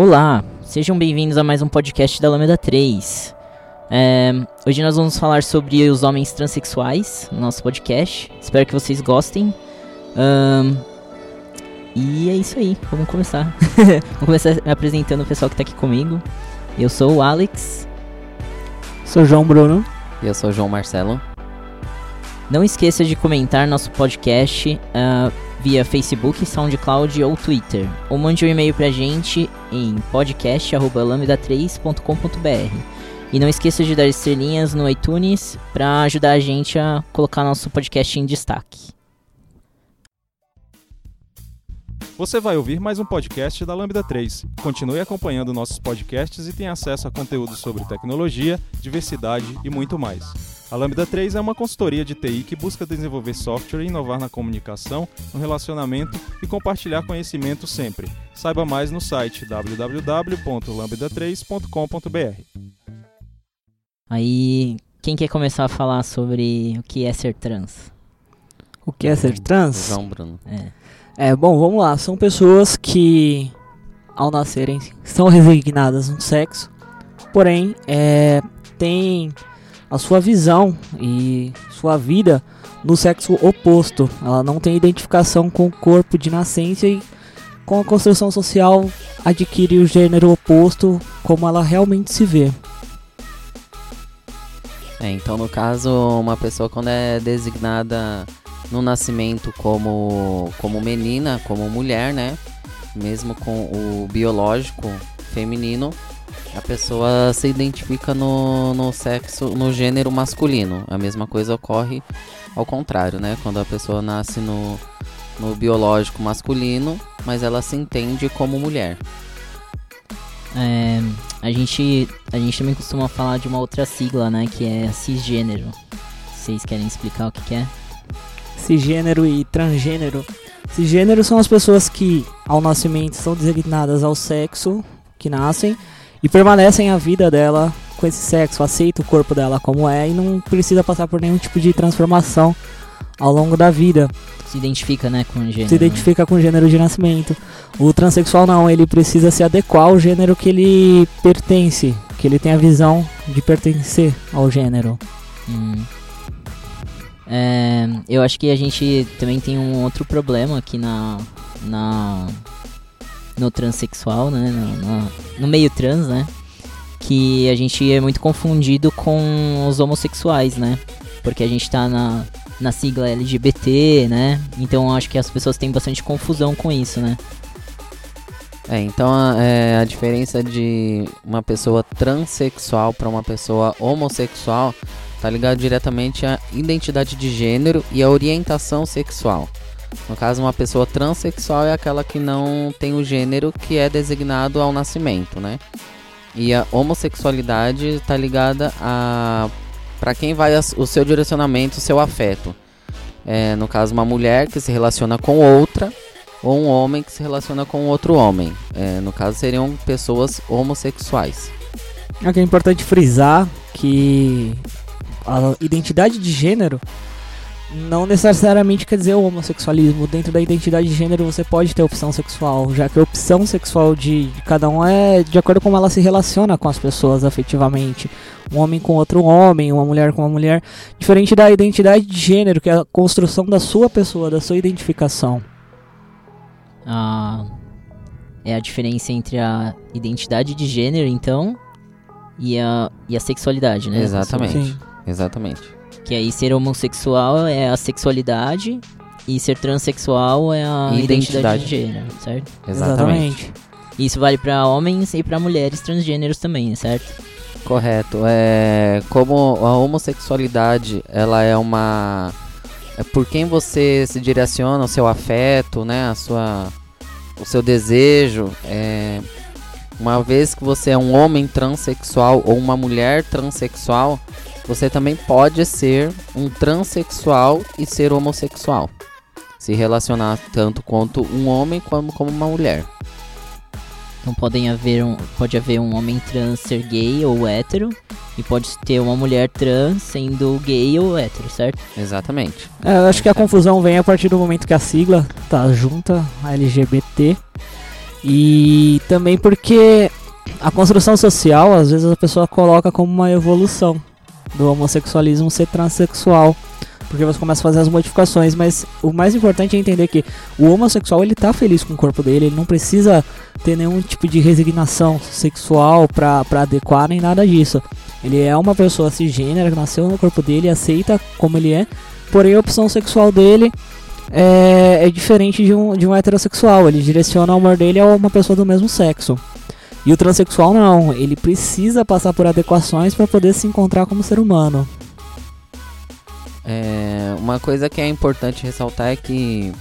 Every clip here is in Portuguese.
Olá, sejam bem-vindos a mais um podcast da Lambda 3. É, hoje nós vamos falar sobre os homens transexuais no nosso podcast. Espero que vocês gostem. Ahn, e é isso aí, vamos começar. vamos começar apresentando o pessoal que tá aqui comigo. Eu sou o Alex. Sou João Bruno. E eu sou o João Marcelo. Não esqueça de comentar nosso podcast ah, via Facebook, SoundCloud ou Twitter. Ou mande um e-mail pra gente em podcast.lambda3.com.br. E não esqueça de dar estrelinhas no iTunes para ajudar a gente a colocar nosso podcast em destaque. Você vai ouvir mais um podcast da Lambda 3. Continue acompanhando nossos podcasts e tenha acesso a conteúdos sobre tecnologia, diversidade e muito mais. A Lambda 3 é uma consultoria de TI que busca desenvolver software inovar na comunicação, no relacionamento e compartilhar conhecimento sempre. Saiba mais no site www.lambda3.com.br. Aí, quem quer começar a falar sobre o que é ser trans? O que é ser trans? João Bruno. É. É, bom, vamos lá. São pessoas que, ao nascerem, são resignadas no sexo, porém, é, têm a sua visão e sua vida no sexo oposto. Ela não tem identificação com o corpo de nascença e, com a construção social, adquire o gênero oposto como ela realmente se vê. É, então no caso, uma pessoa quando é designada no nascimento como, como menina, como mulher, né? Mesmo com o biológico feminino, a pessoa se identifica no, no sexo, no gênero masculino. A mesma coisa ocorre ao contrário, né? Quando a pessoa nasce no, no biológico masculino, mas ela se entende como mulher. É, a, gente, a gente também costuma falar de uma outra sigla, né? Que é cisgênero. Vocês querem explicar o que, que é? cisgênero e transgênero. Cisgênero são as pessoas que, ao nascimento, são designadas ao sexo que nascem e permanecem a vida dela com esse sexo, aceita o corpo dela como é e não precisa passar por nenhum tipo de transformação ao longo da vida. Se identifica, né, com o gênero. Se identifica com o gênero de nascimento. O transexual não, ele precisa se adequar ao gênero que ele pertence, que ele tem a visão de pertencer ao gênero. Hum. É, eu acho que a gente também tem um outro problema aqui na, na no transexual, né, no, no, no meio trans, né, que a gente é muito confundido com os homossexuais, né, porque a gente tá na, na sigla LGBT, né, então acho que as pessoas têm bastante confusão com isso, né. É, então a, é, a diferença de uma pessoa transexual para uma pessoa homossexual tá ligado diretamente à identidade de gênero e à orientação sexual. No caso, uma pessoa transexual é aquela que não tem o gênero que é designado ao nascimento, né? E a homossexualidade está ligada a para quem vai o seu direcionamento, o seu afeto. É, no caso, uma mulher que se relaciona com outra ou um homem que se relaciona com outro homem. É, no caso, seriam pessoas homossexuais. Aqui é importante frisar que a identidade de gênero não necessariamente quer dizer o homossexualismo. Dentro da identidade de gênero você pode ter opção sexual, já que a opção sexual de, de, cada um é de acordo com como ela se relaciona com as pessoas afetivamente. Um homem com outro homem, uma mulher com uma mulher. Diferente da identidade de gênero, que é a construção da sua pessoa, da sua identificação. Ah, é a diferença entre a identidade de gênero, então, e a, e a sexualidade, né? Exatamente. Sim. Exatamente. Que aí ser homossexual é a sexualidade e ser transexual é a identidade, Identidade. de gênero, certo? Exatamente. Isso vale pra homens e pra mulheres transgêneros também, certo? Correto. É como a homossexualidade, ela é uma é por quem você se direciona o seu afeto, né, a sua o seu desejo, é uma vez que você é um homem transexual ou uma mulher transexual, você também pode ser um transexual e ser homossexual. Se relacionar tanto quanto um homem como, como uma mulher. Então podem haver um, pode haver um homem trans ser gay ou hétero e pode ter uma mulher trans sendo gay ou hétero, certo? Exatamente. É, eu acho que a confusão vem a partir do momento que a sigla tá junta, a LGBT, E também porque a construção social, às vezes a pessoa coloca como uma evolução do homossexualismo ser transexual. Porque você começa a fazer as modificações, mas o mais importante é entender que o homossexual ele tá feliz com o corpo dele, ele não precisa ter nenhum tipo de resignação sexual pra, pra adequar nem nada disso. Ele é uma pessoa cisgênera que nasceu no corpo dele, aceita como ele é, porém a opção sexual dele é, é diferente de um, de um heterossexual, ele direciona o amor dele a uma pessoa do mesmo sexo. E o transexual não, ele precisa passar por adequações para poder se encontrar como ser humano. É, uma coisa que é importante ressaltar é que,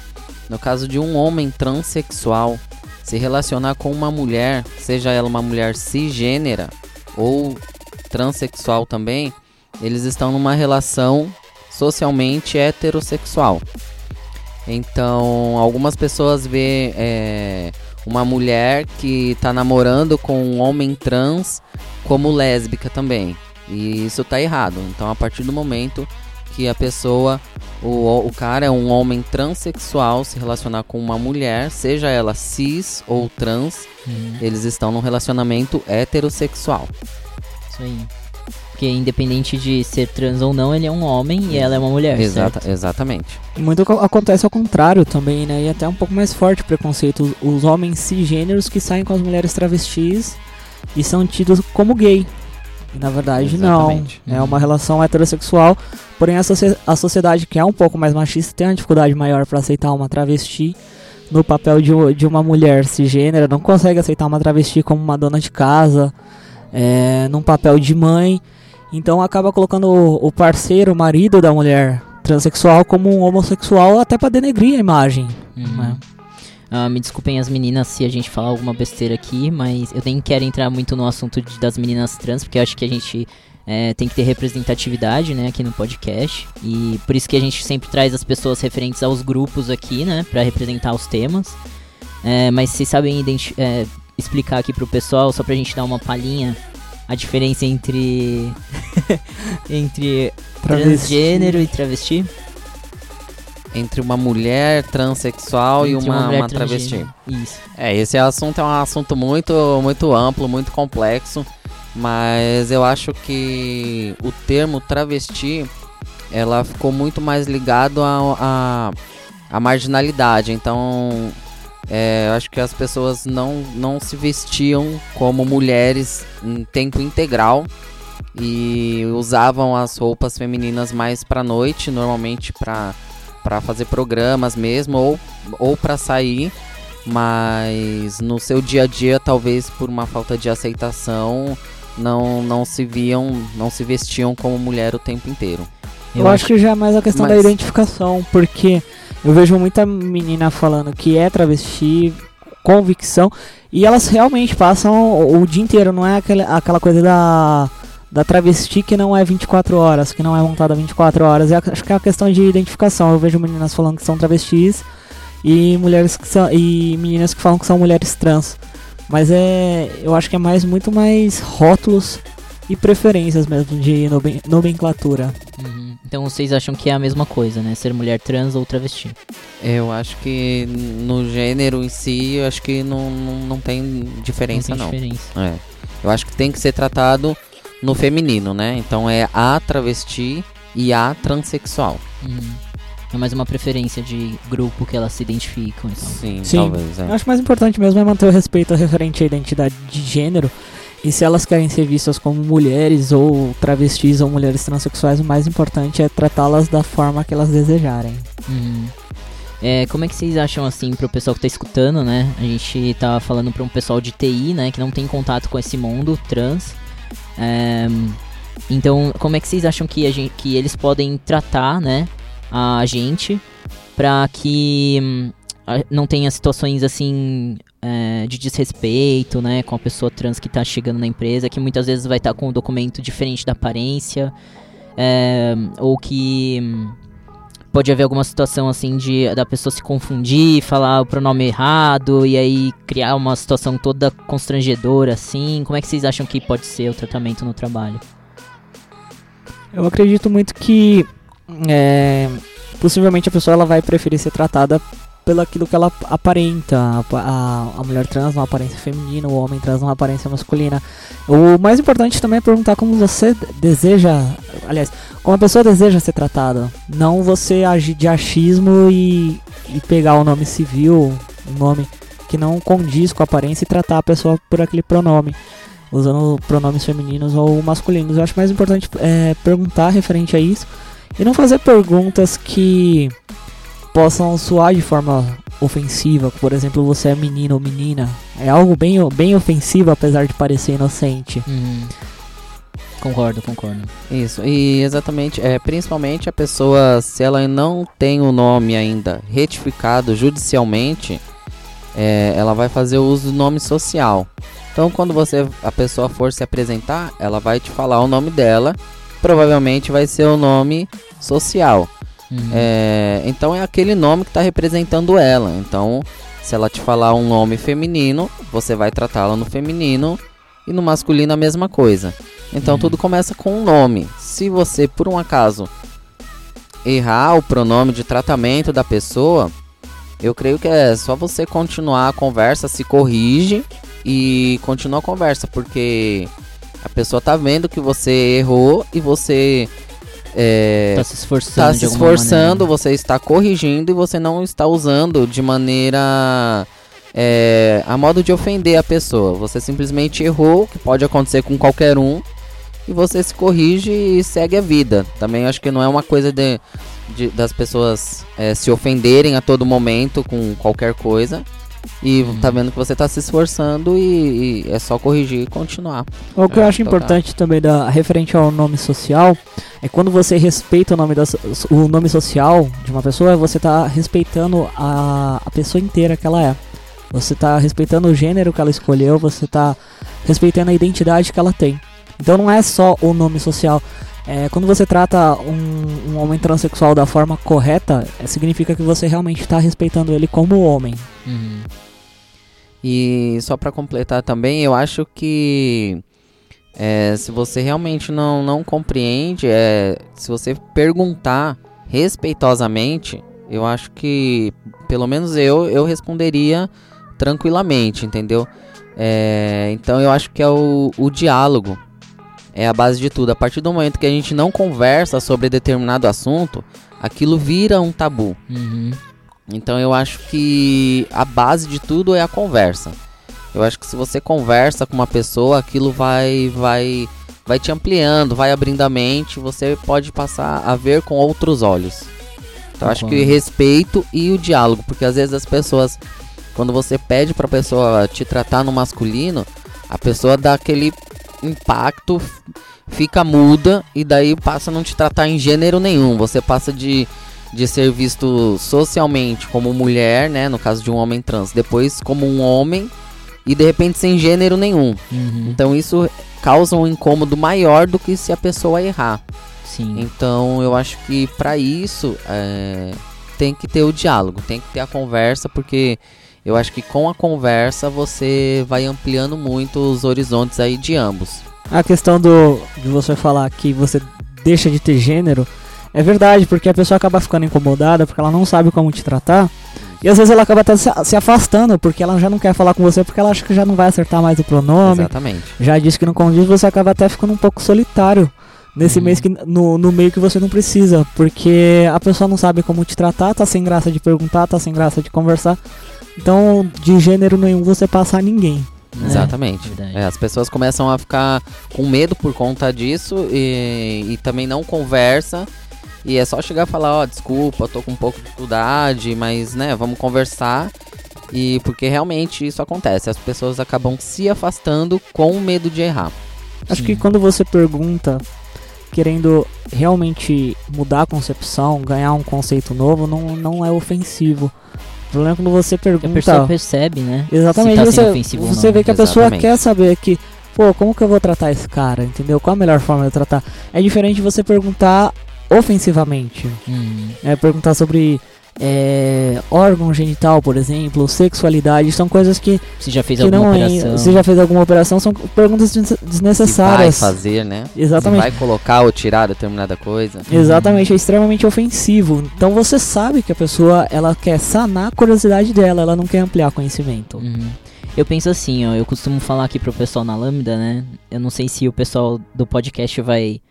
no caso de um homem transexual se relacionar com uma mulher, seja ela uma mulher cisgênera ou transexual também, eles estão numa relação socialmente heterossexual. Então, algumas pessoas vê é, uma mulher que está namorando com um homem trans como lésbica também. E isso tá errado. Então, a partir do momento que a pessoa, o, o cara é um homem transexual se relacionar com uma mulher, seja ela cis ou trans, Uhum. eles estão num relacionamento heterossexual. Isso aí. Porque independente de ser trans ou não, ele é um homem e ela é uma mulher. Exata, certo? exatamente. E Muito co- acontece ao contrário também, né? E até um pouco mais forte o preconceito. Os homens cisgêneros que saem com as mulheres travestis e são tidos como gay. E na verdade Exatamente. não. É uma relação heterossexual. Porém a, a sociedade que é um pouco mais machista tem uma dificuldade maior para aceitar uma travesti no papel de, de uma mulher cisgênera. Não consegue aceitar uma travesti como uma dona de casa, é, num papel de mãe. Então acaba colocando o, parceiro, o marido da mulher transexual como um homossexual até pra denegrir a imagem. Uhum. né? Ah, me desculpem as meninas se a gente falar alguma besteira aqui, mas eu nem quero entrar muito no assunto de- das meninas trans, porque eu acho que a gente é, tem que ter representatividade, né, aqui no podcast. E por isso que a gente sempre traz as pessoas referentes aos grupos aqui, né, pra representar os temas. É, mas vocês sabem é, explicar aqui pro pessoal, só pra gente dar uma palhinha, a diferença entre entre transgênero e travesti? Entre uma mulher transexual e Entre uma, mulher uma travesti. Isso. É, esse assunto é um assunto muito, muito amplo, muito complexo, mas eu acho que o termo travesti, ela ficou muito mais ligado a, a, a marginalidade, então é, eu acho que as pessoas não, não se vestiam como mulheres em tempo integral e usavam as roupas femininas mais pra noite, normalmente pra, pra fazer programas mesmo, ou, ou pra sair mas no seu dia a dia, talvez por uma falta de aceitação, não, não se viam, não se vestiam como mulher o tempo inteiro. Eu, acho que já é mais a questão da Mas- identificação, porque eu vejo muita menina falando que é travesti, convicção, e elas realmente passam o, dia inteiro, não é aquela, aquela coisa da, da travesti que não é 24 horas, que não é montada 24 horas, é, acho que é uma questão de identificação. Eu vejo meninas falando que são travestis e mulheres que são e meninas que falam que são mulheres trans. Mas é, eu acho que é mais muito mais rótulos e preferências mesmo de nomen- nomenclatura. Uhum. Então vocês acham que é a mesma coisa, né? Ser mulher trans ou travesti. Eu acho que no gênero em si, eu acho que não, não, não tem diferença não não. tem diferença. É. Eu acho que tem que ser tratado no feminino, né? Então é a travesti e a transexual. Uhum. É mais uma preferência de grupo que elas se identificam. Então. Sim, Sim. talvez. Eu É. acho mais importante mesmo é manter o respeito referente à identidade de gênero. E se elas querem ser vistas como mulheres ou travestis ou mulheres transexuais, o mais importante é tratá-las da forma que elas desejarem. Uhum. É, como é que vocês acham assim pro pessoal que tá escutando, né? A gente tá falando pra um pessoal de TI, né, que não tem contato com esse mundo trans. É, então, como é que vocês acham que, gente, que eles podem tratar, né, a gente pra que hum, não tenha situações assim é, de desrespeito, né, com a pessoa trans que tá chegando na empresa, que muitas vezes vai estar com um documento diferente da aparência, é, ou que hum, pode haver alguma situação assim de da pessoa se confundir, falar o pronome errado e aí criar uma situação toda constrangedora assim. Como é que vocês acham que pode ser o tratamento no trabalho? Eu acredito muito que é, possivelmente a pessoa ela vai preferir ser tratada pelo aquilo que ela aparenta. A, a, a mulher trans uma aparência feminina, o homem trans uma aparência masculina. O mais importante também é perguntar como você deseja, aliás, como a pessoa deseja ser tratada. Não você agir de achismo e, e pegar o nome civil, um nome que não condiz com a aparência e tratar a pessoa por aquele pronome usando pronomes femininos ou masculinos. Eu acho mais importante é, perguntar referente a isso e não fazer perguntas que possam soar de forma ofensiva. Por exemplo, você é menino ou menina. É algo bem, bem ofensivo, apesar de parecer inocente. Uhum. Concordo, concordo. Isso, e exatamente, é, principalmente a pessoa, se ela não tem o nome ainda retificado judicialmente, é, ela vai fazer o uso do nome social. Então, quando você a pessoa for se apresentar, ela vai te falar o nome dela, provavelmente vai ser o nome social. Uhum. É, então é aquele nome que está representando ela. Então, se ela te falar um nome feminino, você vai tratá-la no feminino e no masculino a mesma coisa. Então uhum. tudo começa com um nome. Se você por um acaso errar o pronome de tratamento da pessoa, eu creio que é só você continuar a conversa, se corrige e continua a conversa, porque a pessoa tá vendo que você errou e você é, tá se esforçando, tá se esforçando você está corrigindo e você não está usando de maneira é, a modo de ofender a pessoa. Você simplesmente errou, que pode acontecer com qualquer um, e você se corrige e segue a vida. Também acho que não é uma coisa de, de das pessoas é, se ofenderem a todo momento com qualquer coisa. E tá vendo que você tá se esforçando e, e é só corrigir e continuar. O que é, eu acho importante também da referente ao nome social é quando você respeita o nome, da, o nome social de uma pessoa, você tá respeitando a, a pessoa inteira que ela é. Você tá respeitando o gênero que ela escolheu, você tá respeitando a identidade que ela tem. Então não é só o nome social. É, quando você trata um, um, homem transexual da forma correta, é, significa que você realmente está respeitando ele como homem. Uhum. E só para completar também, eu acho que é, se você realmente não, não compreende, é, se você perguntar respeitosamente, eu acho que, pelo menos eu, eu responderia tranquilamente, entendeu? É, então eu acho que é o, o diálogo é a base de tudo. A partir do momento que a gente não conversa sobre determinado assunto, aquilo vira um tabu. Uhum. Então eu acho que a base de tudo é a conversa. Eu acho que se você conversa com uma pessoa, aquilo vai vai vai te ampliando, vai abrindo a mente, você pode passar a ver com outros olhos. Então acho que respeito e o diálogo, porque às vezes as pessoas quando você pede para a pessoa te tratar no masculino, a pessoa dá aquele impacto, fica muda e daí passa a não te tratar em gênero nenhum. Você passa de, de ser visto socialmente como mulher, né? No caso de um homem trans, depois como um homem e de repente sem gênero nenhum. Uhum. Então isso causa um incômodo maior do que se a pessoa errar. Sim. Então eu acho que para isso é, tem que ter o diálogo, tem que ter a conversa, porque eu acho que com a conversa você vai ampliando muito os horizontes aí de ambos. A questão do de você falar que você deixa de ter gênero é verdade, porque a pessoa acaba ficando incomodada porque ela não sabe como te tratar. E às vezes ela acaba até se afastando, porque ela já não quer falar com você, porque ela acha que já não vai acertar mais o pronome. Exatamente. Já disse que não condiz, você acaba até ficando um pouco solitário nesse uhum. mês que no, no meio que você não precisa, porque a pessoa não sabe como te tratar, tá sem graça de perguntar, tá sem graça de conversar. Então, de gênero nenhum você passa a ninguém. Né? Exatamente. É, as pessoas começam a ficar com medo por conta disso e, e também não conversa. E é só chegar e falar, ó, oh, desculpa, tô com um pouco de dificuldade, mas né, vamos conversar. E porque realmente isso acontece, as pessoas acabam se afastando com medo de errar. Acho Sim. que quando você pergunta querendo realmente mudar a concepção, ganhar um conceito novo, não, não é ofensivo. O problema é quando você pergunta. A pessoa percebe, né? Exatamente. Tá você você vê que a pessoa quer saber que, pô, como que eu vou tratar esse cara? Entendeu? Qual a melhor forma de tratar? É diferente você perguntar ofensivamente. Hum. É perguntar sobre é, órgão genital, por exemplo, sexualidade, são coisas que, Você já fez alguma é. operação? Você já fez alguma operação? São perguntas des- Se vai desnecessárias. fazer, né? Exatamente. Se vai colocar ou tirar determinada coisa. Exatamente, é extremamente ofensivo. Então você sabe que a pessoa ela quer sanar a curiosidade dela, ela não quer ampliar conhecimento. Uhum. Eu penso assim, ó, eu costumo falar aqui pro pessoal na Lambda, né? Eu não sei se o pessoal do podcast vai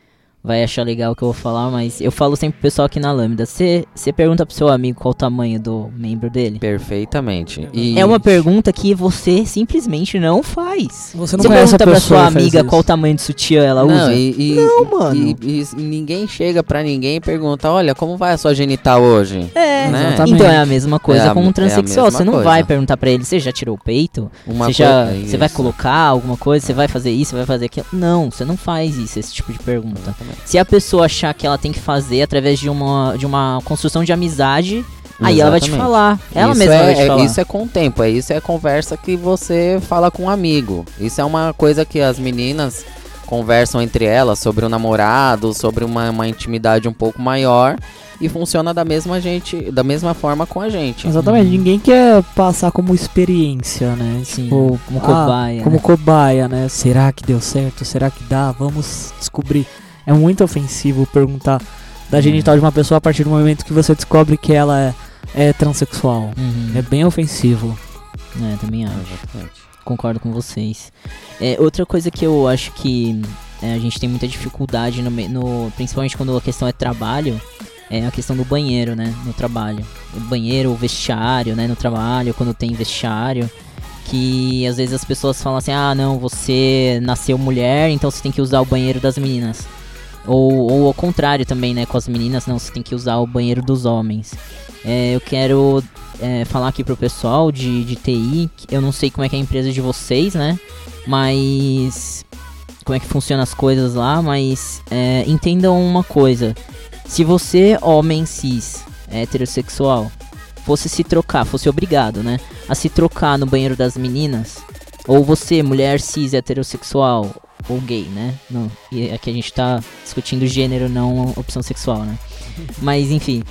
vai achar legal o que eu vou falar, mas eu falo sempre pro pessoal aqui na Lambda. Você pergunta pro seu amigo qual o tamanho do membro dele? Perfeitamente. E É uma pergunta que você simplesmente não faz. Você não Você conhece a pergunta pra sua amiga qual o tamanho de sutiã ela não, usa? E, e- Não, mano. E, e- e ninguém chega pra ninguém e pergunta: olha, como vai a sua genital hoje? É, né? Então é a mesma coisa É a- com é um a transexual. mesma Você não coisa. vai perguntar pra ele, você já tirou o peito? Uma Você já, você vai colocar alguma coisa? Você vai fazer isso? Você vai fazer aquilo? Não, você não faz isso, esse tipo de pergunta. Exatamente. Se a pessoa achar que ela tem que fazer através de uma, de uma construção de amizade, aí ela vai te falar. Ela isso mesma é, vai te falar. Isso é com o tempo, é isso é conversa que você fala com um amigo. Isso é uma coisa que as meninas conversam entre elas sobre o namorado, sobre uma, uma intimidade um pouco maior e funciona da mesma gente, da mesma forma com a gente. Exatamente, Uhum. ninguém quer passar como experiência, né? Sim, Tipo, como ah, cobaia, Como né? cobaia, né? Será que deu certo? Será que dá? Vamos descobrir. É muito ofensivo perguntar da Uhum. genital de uma pessoa a partir do momento que você descobre que ela é, é transexual. Uhum. É bem ofensivo. É, também acho. Exatamente. Concordo com vocês. É, outra coisa que eu acho que é, a gente tem muita dificuldade, no, no- principalmente quando a questão é trabalho, é a questão do banheiro, né? No trabalho. O banheiro, o vestiário, né? No trabalho, quando tem vestiário. Que às vezes as pessoas falam assim: ah, não, você nasceu mulher, então você tem que usar o banheiro das meninas. Ou, ou ao contrário também, né? Com as meninas, não, você tem que usar o banheiro dos homens. É, eu quero é, falar aqui pro pessoal de, de TI, eu não sei como é que é a empresa de vocês, né? Mas. Como é que funciona as coisas lá, mas é, entendam uma coisa. Se você, homem cis, heterossexual, fosse se trocar, fosse obrigado, né? A se trocar no banheiro das meninas, ou você, mulher cis heterossexual, ou gay, né? Não, e aqui a gente tá discutindo gênero, não opção sexual, né? Mas enfim,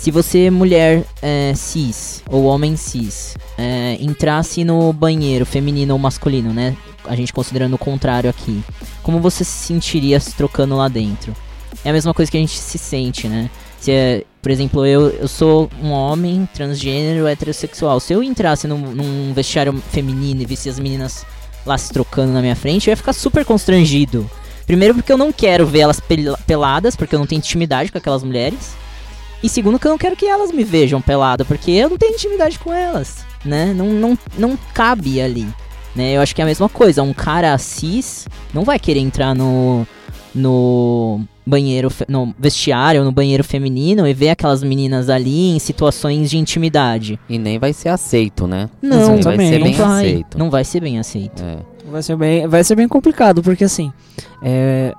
se você, mulher é, cis ou homem cis, é, entrasse no banheiro feminino ou masculino, né? A gente considerando o contrário aqui, como você se sentiria se trocando lá dentro? É a mesma coisa que a gente se sente, né? Se é, por exemplo, eu, eu sou um homem transgênero heterossexual. Se eu entrasse num, num vestiário feminino e visse as meninas lá se trocando na minha frente, eu ia ficar super constrangido. Primeiro porque eu não quero ver elas pel- peladas, porque eu não tenho intimidade com aquelas mulheres. E segundo que eu não quero que elas me vejam pelada, porque eu não tenho intimidade com elas, né? Não, não, não cabe ali, né? Eu acho que é a mesma coisa, um cara cis não vai querer entrar no no banheiro, no vestiário, no banheiro feminino e ver aquelas meninas ali em situações de intimidade. E nem vai ser aceito, né? Não, vai Exatamente. ser não bem vai, aceito. não vai ser bem aceito. É. Vai ser bem, vai ser bem complicado, porque assim, é,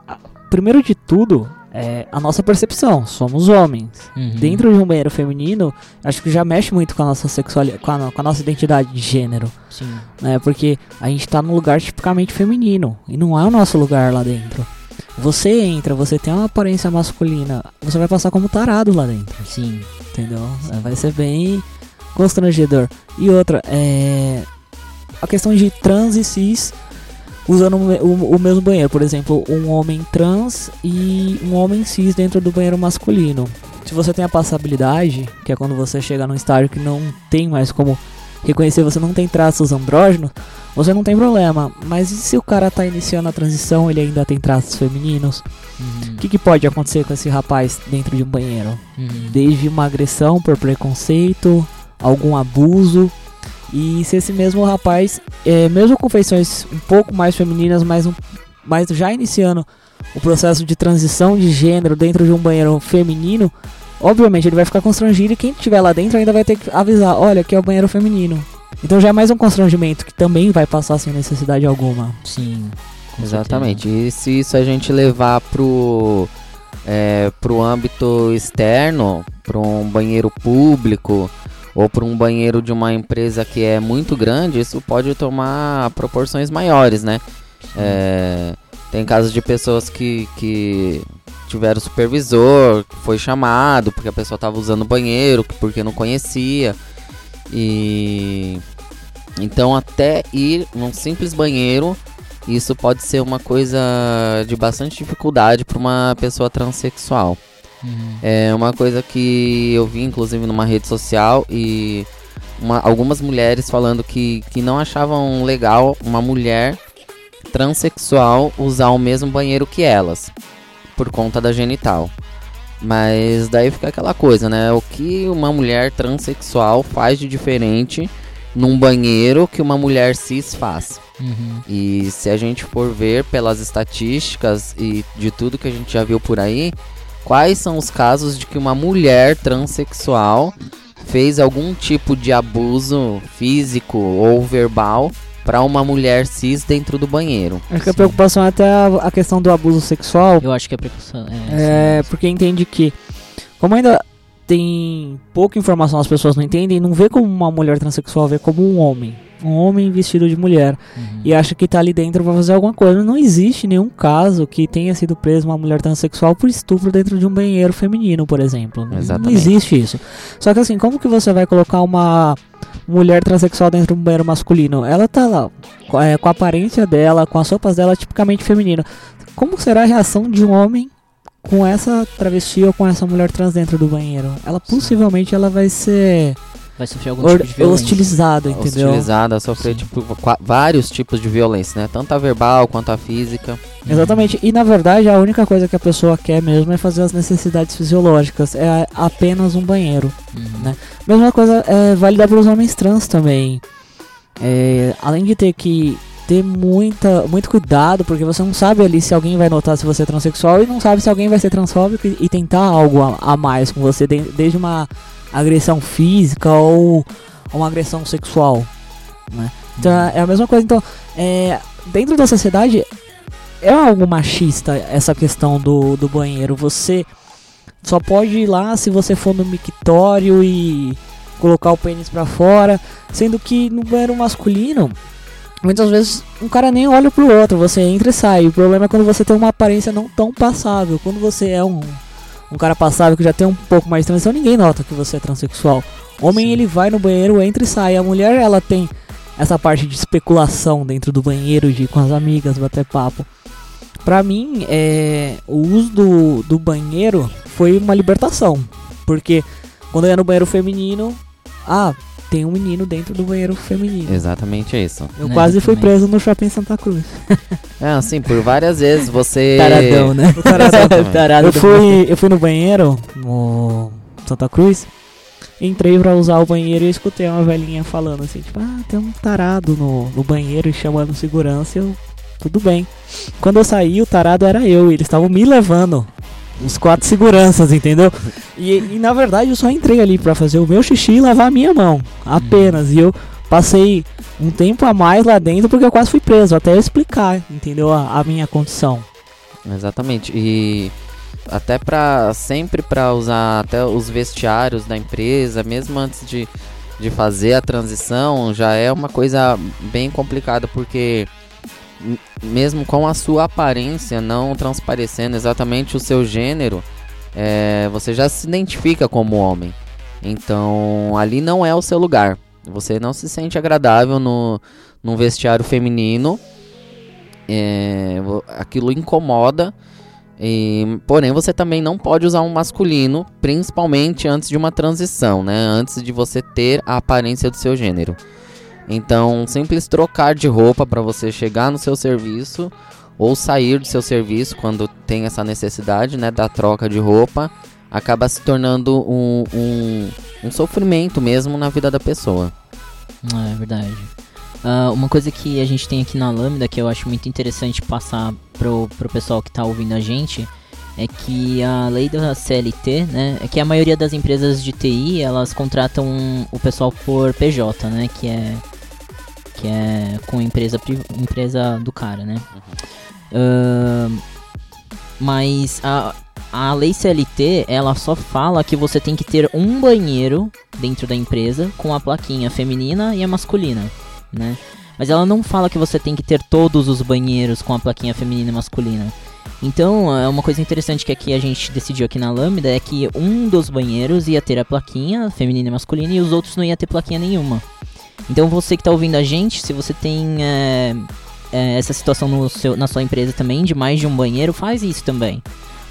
primeiro de tudo, é a nossa percepção. Somos homens. Uhum. Dentro de um banheiro feminino, acho que já mexe muito com a nossa sexualidade, com a, com a nossa identidade de gênero, Sim. né? Porque a gente tá num lugar tipicamente feminino e não é o nosso lugar lá dentro. Você entra, você tem uma aparência masculina, você vai passar como tarado lá dentro, Sim. entendeu? Vai ser bem constrangedor. E outra, é a questão de trans e cis usando o- o mesmo banheiro, por exemplo, um homem trans e um homem cis dentro do banheiro masculino. Se você tem a passabilidade, que é quando você chega num estágio que não tem mais como reconhecer, você não tem traços andrógenos, você não tem problema. Mas e se o cara tá iniciando a transição, ele ainda tem traços femininos? Uhum. O que, que pode acontecer com esse rapaz dentro de um banheiro? Uhum. Desde uma agressão por preconceito, algum abuso. E se esse mesmo rapaz, é, mesmo com feições um pouco mais femininas, mas, um, mas já iniciando o processo de transição de gênero dentro de um banheiro feminino, obviamente ele vai ficar constrangido e quem estiver lá dentro ainda vai ter que avisar, olha, aqui é o banheiro feminino. Então já é mais um constrangimento que também vai passar sem necessidade alguma. Sim. Exatamente. E se isso a gente levar pro, é, pro âmbito externo, para um banheiro público ou para um banheiro de uma empresa que é muito grande, isso pode tomar proporções maiores, né? É, tem casos de pessoas que, que tiveram supervisor, que foi chamado porque a pessoa estava usando o banheiro, porque não conhecia. E então até ir num simples banheiro, isso pode ser uma coisa de bastante dificuldade para uma pessoa transexual. Uhum. É uma coisa que eu vi inclusive numa rede social e uma- algumas mulheres falando que, que não achavam legal uma mulher transexual usar o mesmo banheiro que elas, por conta da genital. Mas daí fica aquela coisa, né? O que uma mulher transexual faz de diferente num banheiro que uma mulher cis faz? Uhum. E se a gente for ver pelas estatísticas e de tudo que a gente já viu por aí, quais são os casos de que uma mulher transexual fez algum tipo de abuso físico ou verbal para uma mulher cis dentro do banheiro? Acho que a preocupação é até a, a questão do abuso sexual. Eu acho que é precursão. É, porque entende que, como ainda tem pouca informação, as pessoas não entendem, não vê como uma mulher transexual, vê como um homem. Um homem vestido de mulher. Uhum. E acha que tá ali dentro pra fazer alguma coisa. Não existe nenhum caso que tenha sido preso uma mulher transexual por estupro dentro de um banheiro feminino, por exemplo. Não- Não Exatamente. existe isso. Só que assim, como que você vai colocar uma mulher transexual dentro de um banheiro masculino? Ela tá lá é, com a aparência dela, com as roupas dela tipicamente feminino. Como será a reação de um homem com essa travesti ou com essa mulher trans dentro do banheiro? Ela possivelmente ela vai ser Vai sofrer algum or- tipo de violência. hostilizada, entendeu? Hostilizada, sofrer tipo, vários tipos de violência, né? Tanto a verbal quanto a física. Exatamente. E na verdade a única coisa que a pessoa quer mesmo é fazer as necessidades fisiológicas. É apenas um banheiro. Uhum. né? Mesma coisa é válida para os homens trans também. É, além de ter que ter muita, muito cuidado, porque você não sabe ali se alguém vai notar se você é transexual e não sabe se alguém vai ser transfóbico e, e tentar algo a, a mais com você, de- desde uma agressão física ou uma agressão sexual. Né? Então é a mesma coisa. Então, é, dentro da sociedade é algo machista essa questão do, do banheiro. Você só pode ir lá se você for no mictório e colocar o pênis pra fora, sendo que no banheiro masculino, muitas vezes um cara nem olha pro outro, você entra e sai. O problema é quando você tem uma aparência não tão passável. Quando você é um, um cara passável que já tem um pouco mais de transição, ninguém nota que você é transexual. Homem Sim. ele vai no banheiro, entra e sai. A mulher ela tem essa parte de especulação dentro do banheiro, de ir com as amigas, bater papo. Pra mim, é, o uso do, do banheiro foi uma libertação. Porque quando eu ia no banheiro feminino, ah, tem um menino dentro do banheiro feminino. Exatamente isso. Eu quase fui preso no shopping Santa Cruz. É assim, por várias vezes você. Taradão, né? Exatamente. Tarado Eu fui, eu fui no banheiro, no Santa Cruz, entrei pra usar o banheiro e escutei uma velhinha falando assim, tipo, ah, tem um tarado no, no banheiro e chamando segurança, eu, tudo bem. Quando eu saí, o tarado era eu, e eles estavam me levando. Os quatro seguranças, entendeu? E, e, na verdade eu só entrei ali pra fazer o meu xixi e lavar a minha mão. Apenas. E eu passei um tempo a mais lá dentro porque eu quase fui preso, até eu explicar, entendeu? A, a minha condição. Exatamente. E até pra. sempre pra usar até os vestiários da empresa, mesmo antes de, de fazer a transição, já é uma coisa bem complicada, porque mesmo com a sua aparência não transparecendo exatamente o seu gênero, é, você já se identifica como homem. Então ali não é o seu lugar. Você não se sente agradável no, num vestiário feminino. É, aquilo incomoda. E, porém, você também não pode usar um masculino, principalmente antes de uma transição, né? Antes de você ter a aparência do seu gênero. Então, simples trocar de roupa para você chegar no seu serviço ou sair do seu serviço quando tem essa necessidade, né, da troca de roupa, acaba se tornando um, um, um sofrimento mesmo na vida da pessoa. Ah, é verdade. Ah, uma coisa que a gente tem aqui na Lambda que eu acho muito interessante passar pro, pro pessoal que tá ouvindo a gente é que a lei da CLT, né, é que a maioria das empresas de TI, elas contratam o pessoal por PJ, né, que é que é com empresa empresa do cara, né? Ahn, mas a, a lei CLT, ela só fala que você tem que ter um banheiro dentro da empresa com a plaquinha feminina e a masculina, né? Mas ela não fala que você tem que ter todos os banheiros com a plaquinha feminina e masculina. Então, é uma coisa interessante que aqui a gente decidiu aqui na Lambda é que um dos banheiros ia ter a plaquinha feminina e masculina e os outros não ia ter plaquinha nenhuma. Então, você que tá ouvindo a gente, se você tem é, é, essa situação seu, na sua empresa também de mais de um banheiro, faz isso também.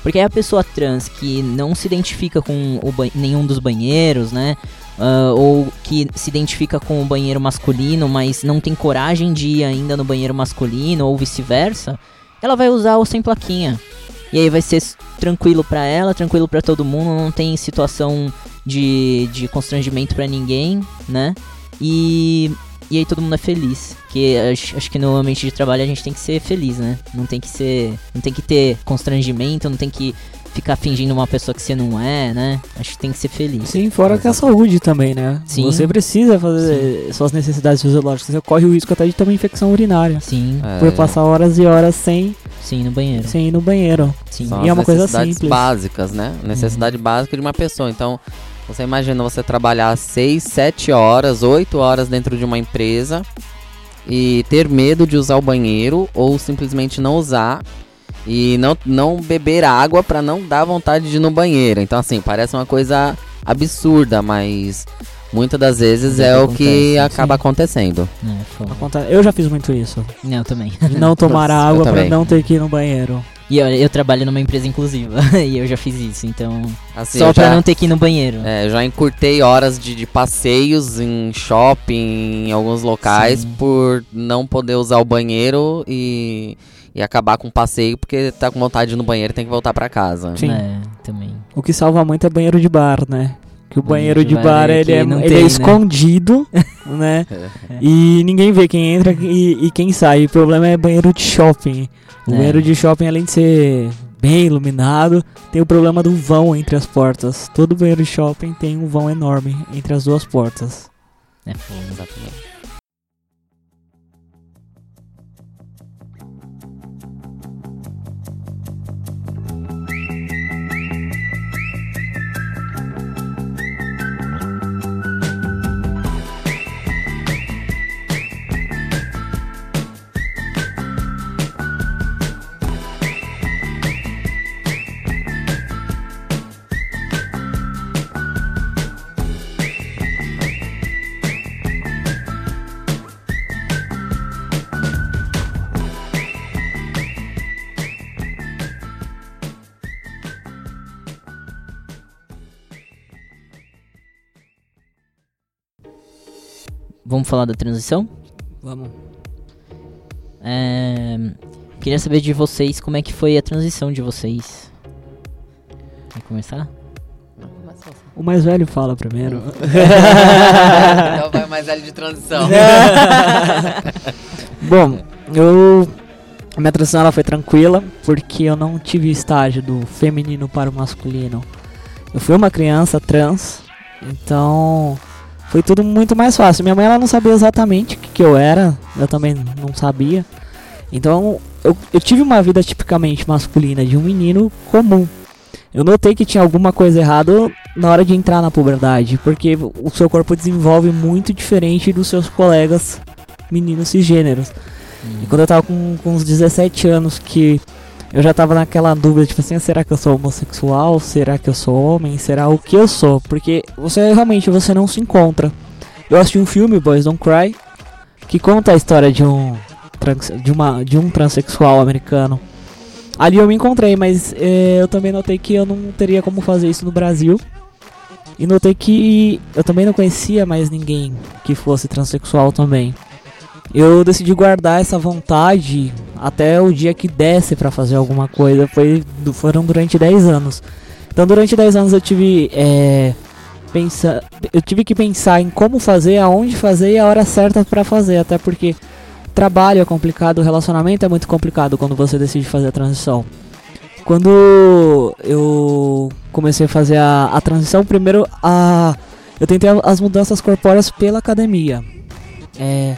Porque aí a pessoa trans que não se identifica com nenhum dos banheiros, né? ah, ou que se identifica com o banheiro masculino, mas não tem coragem de ir ainda no banheiro masculino, ou vice-versa, ela vai usar o sem plaquinha. E aí vai ser tranquilo pra ela, tranquilo pra todo mundo, não tem situação de, de constrangimento pra ninguém, né? E, e aí todo mundo é feliz. Que acho, acho que no ambiente de trabalho a gente tem que ser feliz, né? Não tem que ser. Não tem que ter constrangimento, não tem que ficar fingindo uma pessoa que você não é, né? Acho que tem que ser feliz. Sim, fora que a saúde também, né? Sim. Você precisa fazer suas necessidades fisiológicas. Você corre o risco até de ter uma infecção urinária. Sim, É, Por passar horas e horas sem, sim, no banheiro. sem ir no banheiro. Sim. São E é uma coisa necessidades simples. básicas, né? Necessidade básica de uma pessoa. Então, você imagina você trabalhar 6, 7 horas, 8 horas dentro de uma empresa e ter medo de usar o banheiro ou simplesmente não usar e não, não beber água pra não dar vontade de ir no banheiro. Então, assim, parece uma coisa absurda, mas muitas das vezes é é que o que acontece, acaba acontecendo. É, Eu já fiz muito isso. Não, eu também. De não tomar água pra também. não ter que ir no banheiro. E eu, eu trabalho numa empresa inclusiva e eu já fiz isso, então. Assim, só eu pra não ter que ir no banheiro. É, eu já encurtei horas de, de passeios em shopping, em alguns locais, Sim. por não poder usar o banheiro e, e acabar com o passeio porque tá com vontade de ir no banheiro e tem que voltar pra casa. Sim. É, também. O que salva muito é banheiro de bar, né? Que o banheiro, Banheiro de bar é ele, é, não ele tem, é né? escondido, né? E ninguém vê quem entra e, e quem sai. O problema é banheiro de shopping. O É. banheiro de shopping, além de ser bem iluminado, tem o problema do vão entre as portas. Todo banheiro de shopping tem um vão enorme entre as duas portas. É foda. Exatamente. Vamos falar da transição? Vamos. É, queria saber de vocês como é que foi a transição de vocês. Quer começar? O mais velho fala primeiro. então vai mais velho de transição. Bom, eu. A minha transição ela foi tranquila, porque eu não tive estágio do feminino para o masculino. Eu fui uma criança trans, então foi tudo muito mais fácil. Minha mãe ela não sabia exatamente o que, que eu era, eu também não sabia. Então eu, eu tive uma vida tipicamente masculina de um menino comum. Eu notei que tinha alguma coisa errada na hora de entrar na puberdade, porque o seu corpo desenvolve muito diferente dos seus colegas meninos cisgêneros. E quando eu tava com, com uns 17 anos que eu já tava naquela dúvida, tipo assim, será que eu sou homossexual? Será que eu sou homem? Será o que eu sou? Porque você realmente você não se encontra. Eu assisti um filme, Boys Don't Cry, que conta a história de um de uma de um transexual americano. Ali eu me encontrei, mas eh, eu também notei que eu não teria como fazer isso no Brasil. E notei que eu também não conhecia mais ninguém que fosse transexual também. Eu decidi guardar essa vontade até o dia que desse pra fazer alguma coisa. Foi, foram durante 10 anos. Então durante 10 anos eu tive é, pensa, eu tive que pensar em como fazer, aonde fazer e a hora certa pra fazer, até porque trabalho é complicado, relacionamento é muito complicado quando você decide fazer a transição. Quando eu comecei a fazer a, a transição, primeiro a, eu tentei as mudanças corpóreas pela academia. É,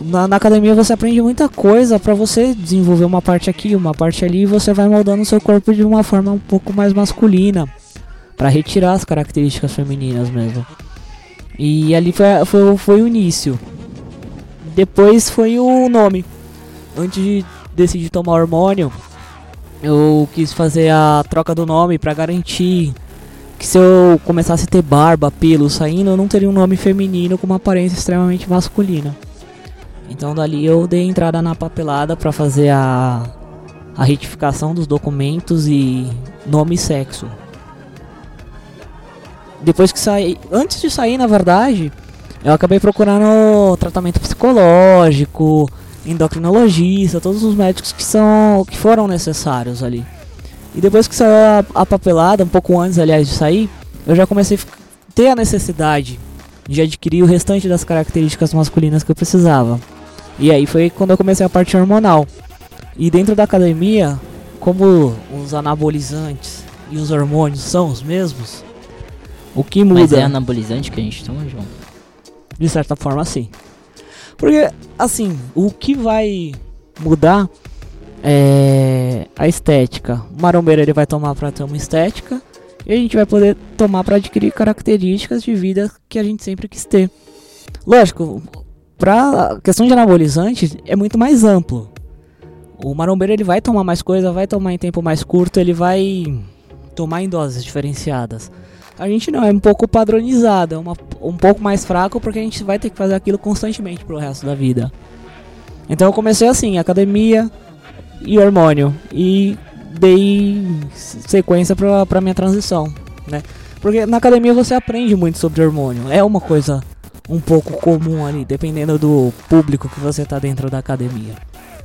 na, na academia você aprende muita coisa pra você desenvolver uma parte aqui, uma parte ali, e você vai moldando o seu corpo de uma forma um pouco mais masculina, Pra retirar as características femininas mesmo. E ali foi, foi, foi o início. Depois foi o nome. Antes de decidir tomar hormônio, eu quis fazer a troca do nome pra garantir que se eu começasse a ter barba, pelo saindo, eu não teria um nome feminino com uma aparência extremamente masculina. Então dali eu dei entrada na papelada pra fazer a, a retificação dos documentos e nome e sexo. Depois que saí, antes de sair, na verdade, eu acabei procurando tratamento psicológico, endocrinologista, todos os médicos que são que foram necessários ali. E depois que saiu a, a papelada, um pouco antes, aliás, de sair, eu já comecei a ter a necessidade de adquirir o restante das características masculinas que eu precisava. E aí foi quando eu comecei a parte hormonal. E dentro da academia, como os anabolizantes e os hormônios são os mesmos, o que muda? Mas é anabolizante que a gente toma, João? De certa forma, sim. Porque, assim, o que vai mudar é a estética. O marombeiro ele vai tomar para ter uma estética e a gente vai poder tomar para adquirir características de vida que a gente sempre quis ter. Lógico, para questão de anabolizante é muito mais amplo. O marombeiro ele vai tomar mais coisa, vai tomar em tempo mais curto, ele vai tomar em doses diferenciadas. A gente não, é um pouco padronizado, é uma, um pouco mais fraco porque a gente vai ter que fazer aquilo constantemente pro resto da vida. Então eu comecei assim, academia e hormônio. E dei sequência pra, pra minha transição, né? Porque na academia você aprende muito sobre hormônio. É uma coisa um pouco comum ali, dependendo do público que você tá dentro da academia.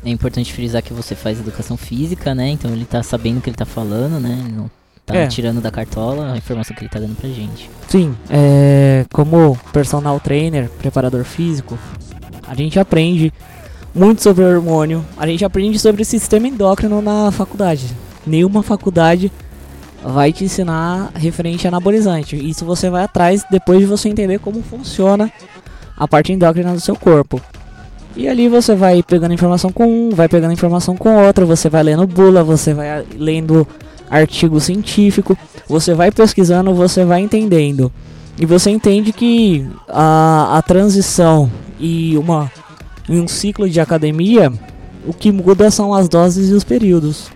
É importante frisar que você faz educação física, né? Então ele tá sabendo o que ele tá falando, né? Ele não tá É. tirando da cartola a informação que ele tá dando pra gente. Sim, é, como personal trainer, preparador físico, a gente aprende muito sobre hormônio, a gente aprende sobre o sistema endócrino na faculdade. Nenhuma faculdade vai te ensinar referente a anabolizante. Isso você vai atrás depois de você entender como funciona a parte endócrina do seu corpo. E ali você vai pegando informação com um, vai pegando informação com outro, você vai lendo bula, você vai lendo artigo científico, você vai pesquisando, você vai entendendo. E você entende que a, a transição e uma um ciclo de academia, o que muda são as doses e os períodos.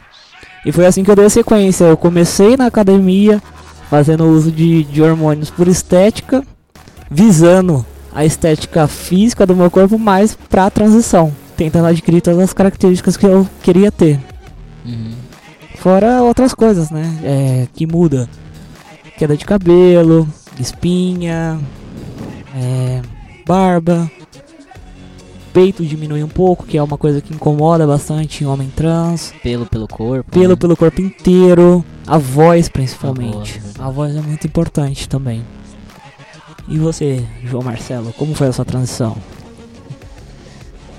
E foi assim que eu dei a sequência. Eu comecei na academia fazendo uso de, de hormônios por estética, visando a estética física do meu corpo mais pra transição, tentando adquirir todas as características que eu queria ter. Uhum. Fora outras coisas, né? É, que muda. Queda de cabelo, espinha, é, barba, peito diminui um pouco, que é uma coisa que incomoda bastante em homem trans. Pelo pelo corpo. Pelo né? pelo corpo inteiro, a voz principalmente. A voz, A voz é muito importante também. E você, João Marcelo, como foi a sua transição?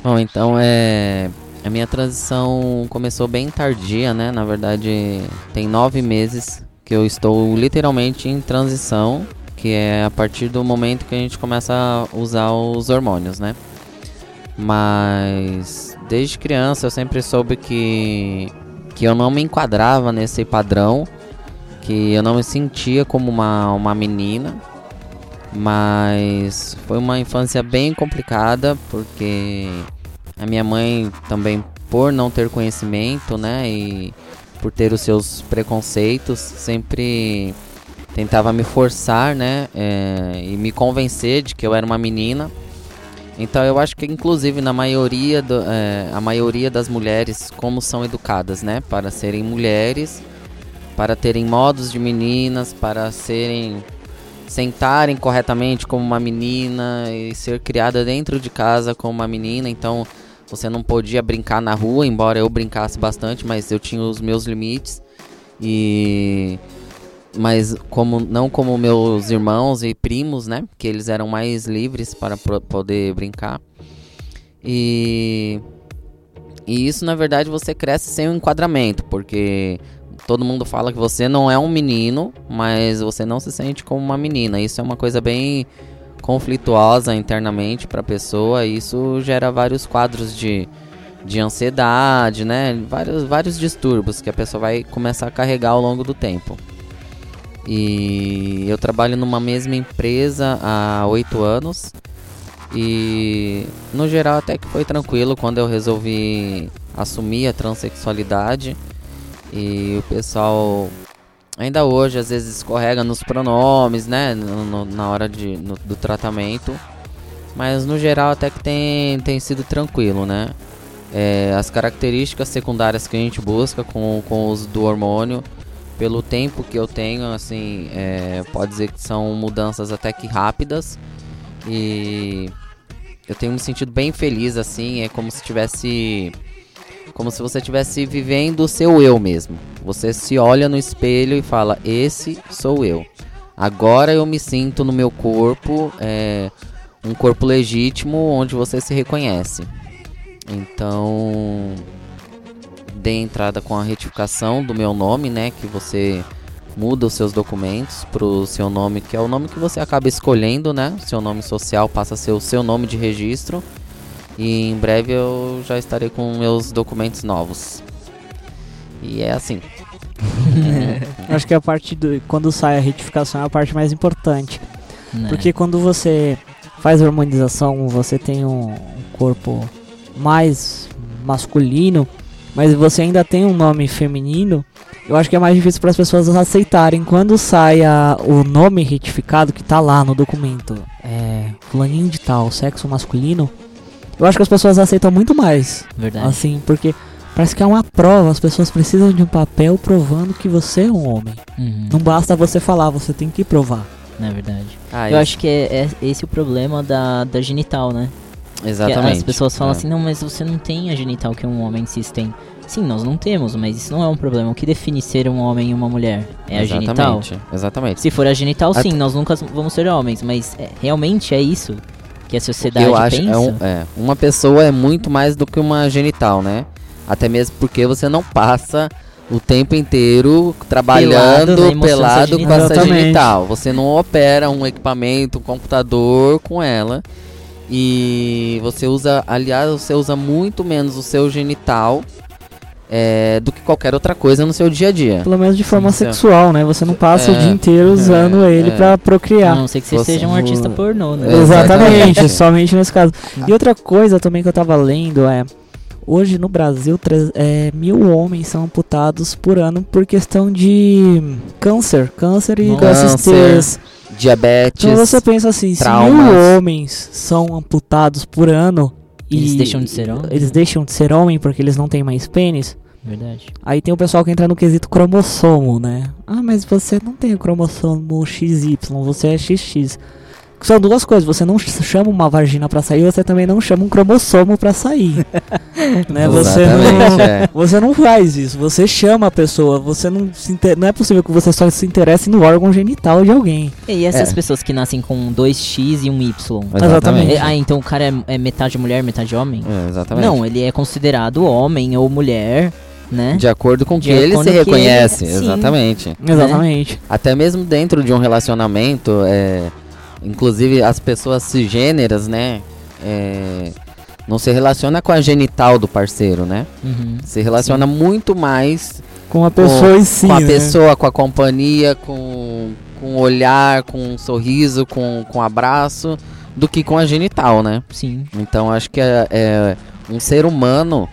Bom, então é. A minha transição começou bem tardia, né? Na verdade, tem nove meses que eu estou literalmente em transição, que é a partir do momento que a gente começa a usar os hormônios, né? Mas desde criança eu sempre soube que que eu não me enquadrava nesse padrão, que eu não me sentia como uma, uma menina, mas foi uma infância bem complicada porque a minha mãe também por não ter conhecimento, né, e por ter os seus preconceitos, sempre tentava me forçar, né, é, e me convencer de que eu era uma menina. Então eu acho que inclusive na maioria do, é, a maioria das mulheres como são educadas, né, para serem mulheres, para terem modos de meninas, para serem sentarem corretamente como uma menina e ser criada dentro de casa como uma menina, então você não podia brincar na rua, embora eu brincasse bastante, mas eu tinha os meus limites. E mas como não como meus irmãos e primos, né, que eles eram mais livres para poder brincar. E e isso na verdade você cresce sem um enquadramento, porque todo mundo fala que você não é um menino, mas você não se sente como uma menina. Isso é uma coisa bem conflituosa internamente para a pessoa. E isso gera vários quadros de, de ansiedade, né? Vários, vários distúrbios que a pessoa vai começar a carregar ao longo do tempo. E eu trabalho numa mesma empresa há oito anos. E no geral até que foi tranquilo quando eu resolvi assumir a transexualidade. E o pessoal ainda hoje às vezes escorrega nos pronomes, né? no- no- na hora de, no- do tratamento. Mas no geral até que tem, tem sido tranquilo, né? É, as características secundárias que a gente busca com, com o uso do hormônio, pelo tempo que eu tenho, assim, é, pode dizer que são mudanças até que rápidas. E eu tenho me sentido bem feliz, assim, é como se tivesse. Como se você estivesse vivendo o seu eu mesmo. Você se olha no espelho e fala: Esse sou eu. Agora eu me sinto no meu corpo, é, um corpo legítimo onde você se reconhece. Então, dei entrada com a retificação do meu nome, né? Que você muda os seus documentos pro seu nome, que é o nome que você acaba escolhendo, né? O seu nome social passa a ser o seu nome de registro. E em breve eu já estarei com meus documentos novos. E é assim. Acho que a parte do. Quando sai a retificação é a parte mais importante. né? Porque quando você faz a harmonização, você tem um corpo mais masculino, mas você ainda tem um nome feminino. Eu acho que é mais difícil para as pessoas aceitarem quando sai a- o nome retificado que tá lá no documento. É. Fulaninho de tal, sexo masculino. Eu acho que as pessoas aceitam muito mais. Verdade. Assim, porque parece que é uma prova. As pessoas precisam de um papel provando que você é um homem. Uhum. Não basta você falar, você tem que provar. Não é verdade. Ah, Eu isso- acho que é, é esse o problema da, da genital, né? Que Exatamente. as pessoas falam É. assim, não, mas você não tem a genital que um homem cis tem. Sim, nós não temos, mas isso não é um problema. O que define ser um homem e uma mulher? É a genital? Exatamente. Exatamente. Se for a genital, sim, nós nunca vamos ser homens, mas é, realmente é isso que a sociedade eu acho pensa? é, um- é, uma pessoa é muito mais do que uma genital, né? Até mesmo porque você não passa o tempo inteiro trabalhando Pelado, pelado com essa Exatamente. genital. Você não opera um equipamento, um computador com ela. E você usa, aliás, você usa muito menos o seu genital é, do que qualquer outra coisa no seu dia a dia. Pelo menos de forma Sim, sexual, né? Você não passa o É, dia inteiro usando é, ele é. pra A procriar. não ser que você Você- seja um artista pornô, né? É, Exatamente, exatamente. somente nesse caso. E outra coisa também que eu tava lendo é. Hoje no Brasil, é, mil homens são amputados por ano por questão de câncer. Câncer e. GSTs. Diabetes. Então você pensa assim, se traumas. mil homens são amputados por ano Eles deixam de ser homens? Eles deixam de ser homem porque eles não têm mais pênis. Verdade. Aí tem o pessoal que entra no quesito cromossomo, né? Ah, mas você não tem o cromossomo XY, você é XX. São duas coisas, você não ch- chama uma vagina pra sair, você também não chama um cromossomo pra sair. né? Você não, é. você não faz isso, você chama a pessoa, você não se inter... não é possível que você só se interesse no órgão genital de alguém. E essas É. pessoas que nascem com dois X e um Y? Exatamente. É, ah, então o cara é, é metade mulher, metade homem? É, exatamente. Não, ele é considerado homem ou mulher, né? De acordo com o que ele se ele- reconhece, sim. exatamente. Exatamente. Até mesmo dentro de um relacionamento, é, inclusive as pessoas cisgêneras, né? é, não se relaciona com a genital do parceiro, né? Uhum. Se relaciona muito mais Com a pessoa em si, com a né? pessoa, com a companhia, com, com o olhar, com um sorriso, com, com um abraço, do que com a genital, né? Sim. Então acho que é, é um ser humano,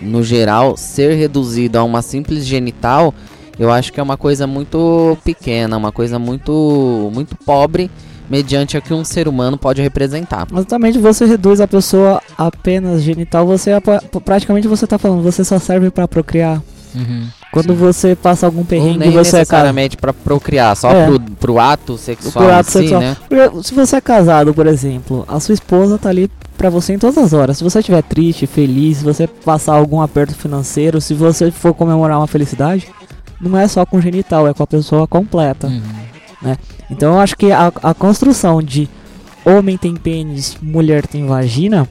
no geral, ser reduzido a uma simples genital, eu acho que é uma coisa muito pequena, uma coisa muito, muito pobre, mediante a que um ser humano pode representar. Exatamente, você reduz a pessoa apenas genital, você é praticamente você tá falando, você só serve pra procriar. Uhum. Quando Sim. você passa algum Ou perrengue, nem você é necessariamente para procriar, só É. pro, pro ato sexual Pro ato si, sexual. né? Porque Se você é casado, por exemplo, a sua esposa tá ali pra você em todas as horas. Se você estiver triste, feliz, se você passar algum aperto financeiro, se você for comemorar uma felicidade, não é só com genital, é com a pessoa completa. Uhum. Então eu acho que a, a construção de homem tem pênis, mulher tem vagina,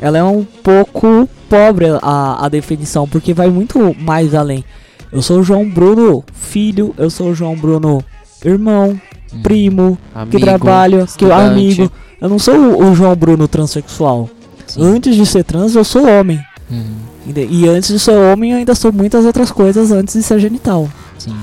ela é um pouco pobre a, a definição, porque vai muito mais além. Eu sou o João Bruno filho, eu sou o João Bruno irmão, Uhum. primo, que Amigo, trabalho, que estudante. amigo. Eu não sou o, o João Bruno transexual. Sim. Antes de ser trans, eu sou homem. Uhum. Ende- E antes de ser homem, eu ainda sou muitas outras coisas antes de ser genital. Sim.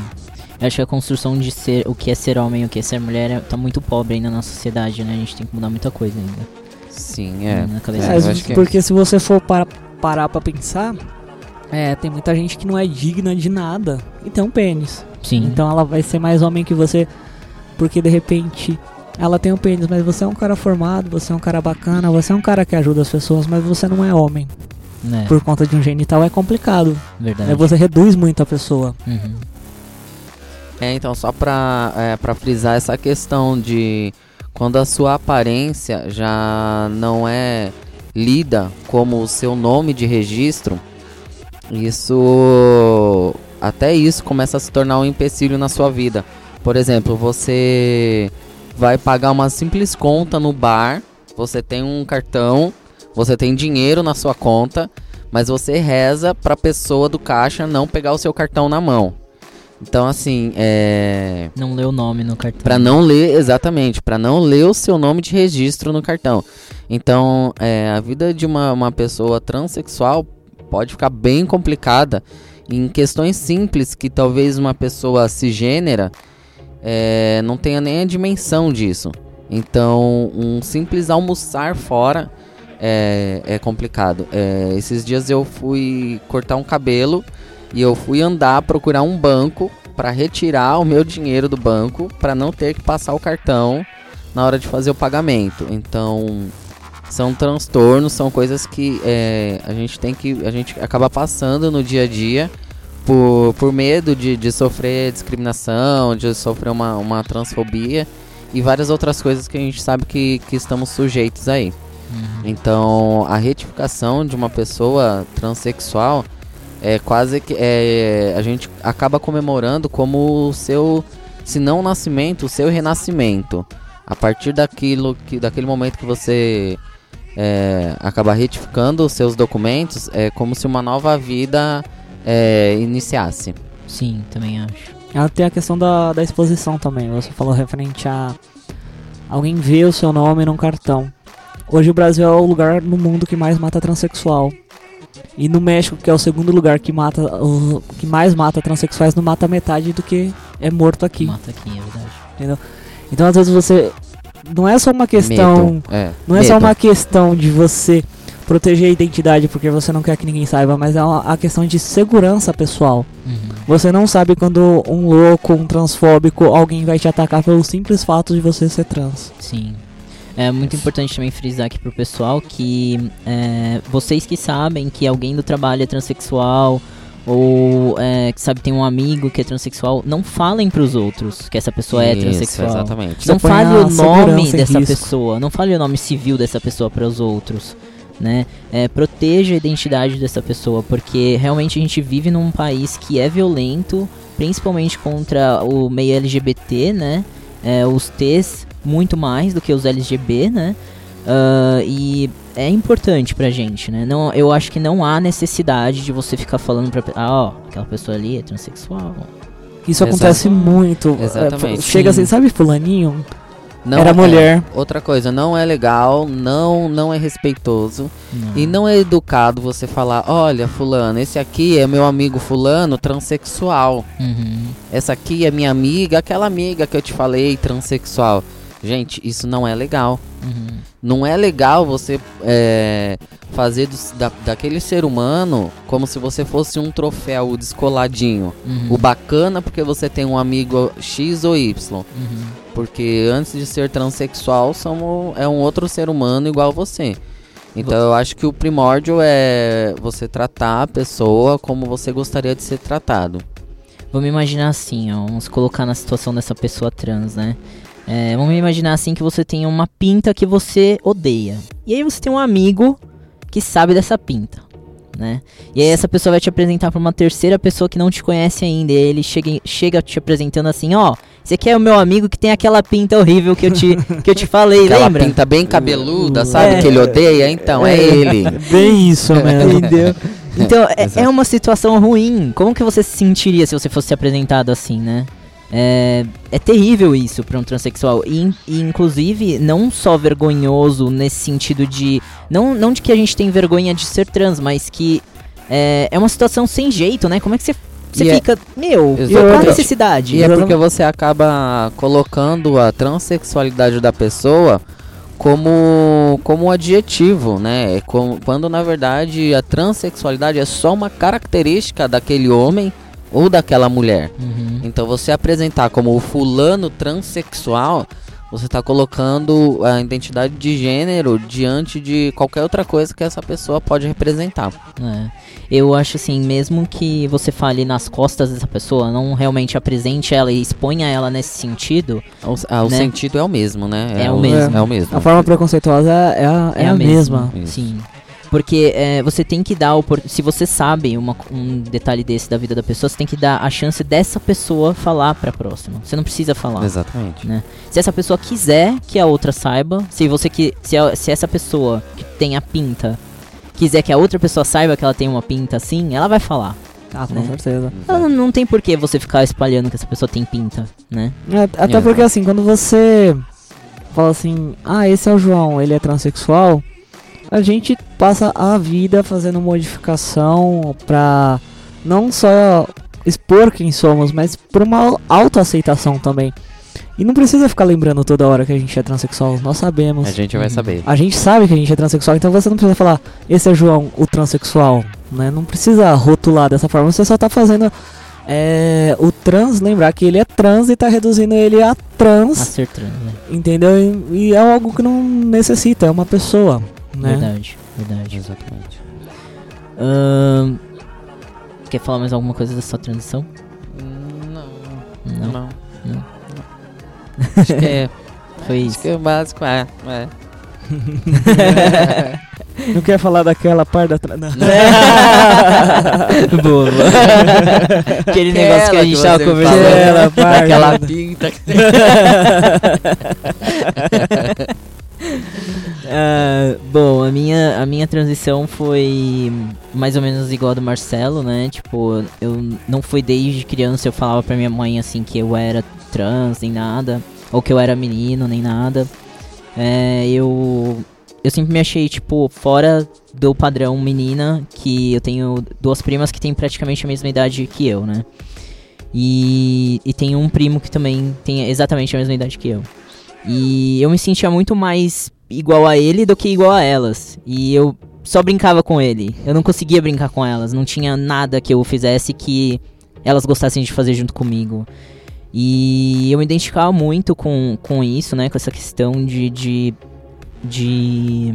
Eu acho que a construção de ser o que é ser homem e o que é ser mulher é- tá muito pobre ainda na sociedade, né? A gente tem que mudar muita coisa ainda. Sim, é. Na cabeça É, É, eu acho que- porque se você for para, parar pra pensar, É, tem muita gente que não é digna de nada e tem um pênis. Sim. Então ela vai ser mais homem que você, porque de repente ela tem um pênis, mas você é um cara formado, você é um cara bacana, você é um cara que ajuda as pessoas, mas você não é homem. É, Por conta de um genital é complicado. verdade. Aí você reduz muito a pessoa. Uhum. É, então, só pra, é, pra frisar essa questão de quando a sua aparência já não é lida como o seu nome de registro, isso. Até isso começa a se tornar um empecilho na sua vida. Por exemplo, você vai pagar uma simples conta no bar, você tem um cartão, você tem dinheiro na sua conta, mas você reza pra pessoa do caixa não pegar o seu cartão na mão. Então, assim, é. Não leu o nome no cartão. Pra não ler, exatamente, pra não ler o seu nome de registro no cartão. Então, é, a vida de uma, uma pessoa transexual pode ficar bem complicada em questões simples que talvez uma pessoa cisgênera é, não tenha nem a dimensão disso. Então, um simples almoçar fora é, é complicado. É, esses dias eu fui cortar um cabelo e eu fui andar procurar um banco para retirar o meu dinheiro do banco para não ter que passar o cartão na hora de fazer o pagamento. Então são transtornos, são coisas que é, a gente tem que a gente acaba passando no dia a dia por, por medo de, de sofrer discriminação, de sofrer uma, uma transfobia e várias outras coisas que a gente sabe que, que estamos sujeitos aí. Uhum. Então, a retificação de uma pessoa transexual é quase que é, a gente acaba comemorando como o seu, se não o nascimento, o seu renascimento. A partir daquilo que, daquele momento que você é, acaba retificando os seus documentos, é como se uma nova vida é, iniciasse. Sim, também acho. Ela tem a questão da, da exposição também. Você falou referente a alguém ver o seu nome num cartão. Hoje o Brasil é o lugar no mundo que mais mata transexual. E no México, que é o segundo lugar que mata que mais mata transexuais, não mata metade do que é morto aqui. Mata aqui, é verdade. Então às vezes você não é só uma questão, é, não é só medo. uma questão de você proteger a identidade porque você não quer que ninguém saiba, mas é uma, a questão de segurança pessoal. Uhum. Você não sabe quando um louco, um transfóbico, alguém vai te atacar pelo simples fato de você ser trans. Sim. É muito importante também frisar aqui pro pessoal que é, vocês que sabem que alguém do trabalho é transexual ou é, que sabe tem um amigo que é transexual, não falem pros outros que essa pessoa é Isso, transexual. Exatamente. Não Você fale o nome dessa risco. pessoa, não fale o nome civil dessa pessoa para os outros, né? É, proteja a identidade dessa pessoa, porque realmente a gente vive num país que é violento, principalmente contra o meio LGBT, né? É, os T's muito mais do que os LGB, né? Ah, e é importante pra gente, né? Não, eu acho que não há necessidade de você ficar falando pra... Ah, ó, aquela pessoa ali é transexual. Isso Exato. acontece muito. Exatamente. É, chega Sim. assim, sabe fulaninho? Não Era é- mulher. Outra coisa, não é legal, não, não é respeitoso Não. e não é educado você falar, olha, fulano, esse aqui é meu amigo fulano transexual. Uhum. Essa aqui é minha amiga, aquela amiga que eu te falei transexual. Gente, isso não é legal. Uhum. Não é legal você é, fazer dos- da, daquele ser humano como se você fosse um troféu descoladinho. Uhum. O bacana porque você tem um amigo X ou Y. Uhum. Porque antes de ser transexual, somos, é um outro ser humano igual você. Então eu acho que o primórdio é você tratar a pessoa como você gostaria de ser tratado. Vamos imaginar assim, ó, vamos colocar na situação dessa pessoa trans, né? É, vamos imaginar assim que você tem uma pinta que você odeia. E aí você tem um amigo que sabe dessa pinta, né? E aí essa pessoa vai te apresentar pra uma terceira pessoa que não te conhece ainda. E ele chega, chega te apresentando assim, ó, esse aqui é o meu amigo que tem aquela pinta horrível que eu te, que eu te falei, Aquela lembra? pinta bem cabeluda, sabe? É. Que ele odeia, então é, ele. Bem isso mesmo. Entendeu? Então, é, é uma situação ruim. Como que você se sentiria se você fosse apresentado assim, né? É, é terrível isso pra um transexual. E, e, inclusive, não só vergonhoso nesse sentido de. Não, não de que a gente tem vergonha de ser trans, mas que é, é uma situação sem jeito, né? Como é que você, você E é- fica. Meu, qual a necessidade? E é porque você acaba colocando a transexualidade da pessoa como como um adjetivo, né? É como, quando na verdade a transexualidade é só uma característica daquele homem ou daquela mulher. Uhum. Então você apresentar como o fulano transexual, você está colocando a identidade de gênero diante de qualquer outra coisa que essa pessoa pode representar. É. Eu acho assim, mesmo que você fale nas costas dessa pessoa, não realmente apresente ela e exponha ela nesse sentido, O, ah, o Né? sentido é o mesmo, né? É o mesmo. É o mesmo. A forma preconceituosa é a, é É a a mesma. Isso. Sim. Porque é, você tem que dar, se você sabe uma- um detalhe desse da vida da pessoa, você tem que dar a chance dessa pessoa falar pra próxima. Você não precisa falar. Exatamente. Se essa pessoa quiser que a outra saiba, se você que se, a- se essa pessoa que tem a pinta quiser que a outra pessoa saiba que ela tem uma pinta assim, ela vai falar. Ah, com Né? certeza. Não, não tem por que você ficar espalhando que essa pessoa tem pinta, né? É, Até É. porque assim, quando você fala assim, ah, esse é o João, ele é transexual, a gente passa a vida fazendo modificação pra não só expor quem somos, mas por uma autoaceitação também. E não precisa ficar lembrando toda hora que a gente é transexual, nós sabemos. A gente vai saber. A gente sabe que a gente é transexual, então você não precisa falar, esse é João, o transexual, né? Não precisa rotular dessa forma, você só tá fazendo é, o trans lembrar que ele é trans e tá reduzindo ele a A trans, ser trans, né? entendeu? E, e é algo que não necessita, é uma pessoa, né? Verdade, verdade. Exatamente. Ahn, quer falar mais alguma coisa dessa transição? Não. Não. Não. Não. Acho que é, Foi acho isso. que é o básico, é. é. Não quer falar daquela parte da trans. boa, boa. Aquele negócio que a gente tava você conversando. Aquela parte. Daquela pinta. que- Ah, bom, a minha, a minha transição foi mais ou menos igual a do Marcelo, né? Tipo, eu não fui desde criança, eu falava pra minha mãe assim que eu era trans, nem nada. Ou que eu era menino, nem nada. É, eu. Eu sempre me achei, tipo, fora do padrão menina, que eu tenho duas primas que têm praticamente a mesma idade que eu, né? E, e tem um primo que também tem exatamente a mesma idade que eu. E eu me sentia muito mais igual a ele do que igual a elas. E eu só brincava com ele. Eu não conseguia brincar com elas. Não tinha nada que eu fizesse que elas gostassem de fazer junto comigo. E eu me identificava muito com, com isso, né? Com essa questão de. de. de,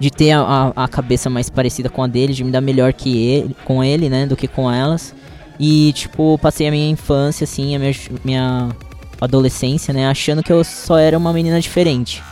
de ter a, a, cabeça mais parecida com a dele, de me dar melhor que ele, com ele, né? Do que com elas. E, tipo, passei a minha infância, assim, a minha, minha adolescência, né? Achando que eu só era uma menina diferente.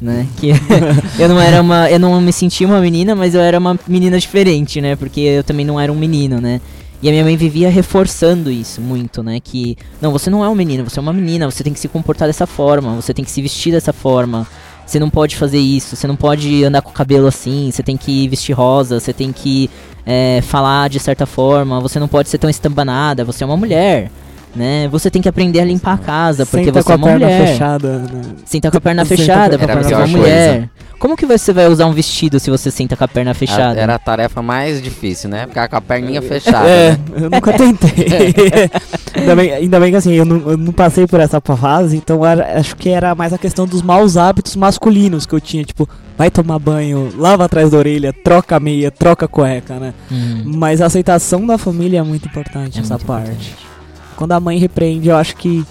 Né? Que eu não era uma. Eu não me sentia uma menina, mas eu era uma menina diferente, né? Porque eu também não era um menino, né? E a minha mãe vivia reforçando isso muito, né? Que, não, você não é um menino, você é uma menina, você tem que se comportar dessa forma, você tem que se vestir dessa forma. Você não pode fazer isso, você não pode andar com o cabelo assim, você tem que vestir rosa, você tem que é, falar de certa forma, você não pode ser tão estambanada, você é uma mulher, né? Você tem que aprender a limpar a casa, porque Senta você com é a uma perna mulher. fechada. Né? Senta com a perna Senta fechada, com a porque perna você é uma fechada. mulher. Como que você vai usar um vestido se você senta com a perna fechada? Era a tarefa mais difícil, né? Ficar com a perninha fechada. É, né? eu nunca tentei. ainda, bem, ainda bem que assim, eu não, eu não passei por essa fase, então era- acho que era mais a questão dos maus hábitos masculinos que eu tinha, tipo, vai tomar banho, lava atrás da orelha, troca a meia, troca a cueca, né? Hum, Mas a aceitação da família é muito importante, é essa muito parte. importante. Quando a mãe repreende, eu acho que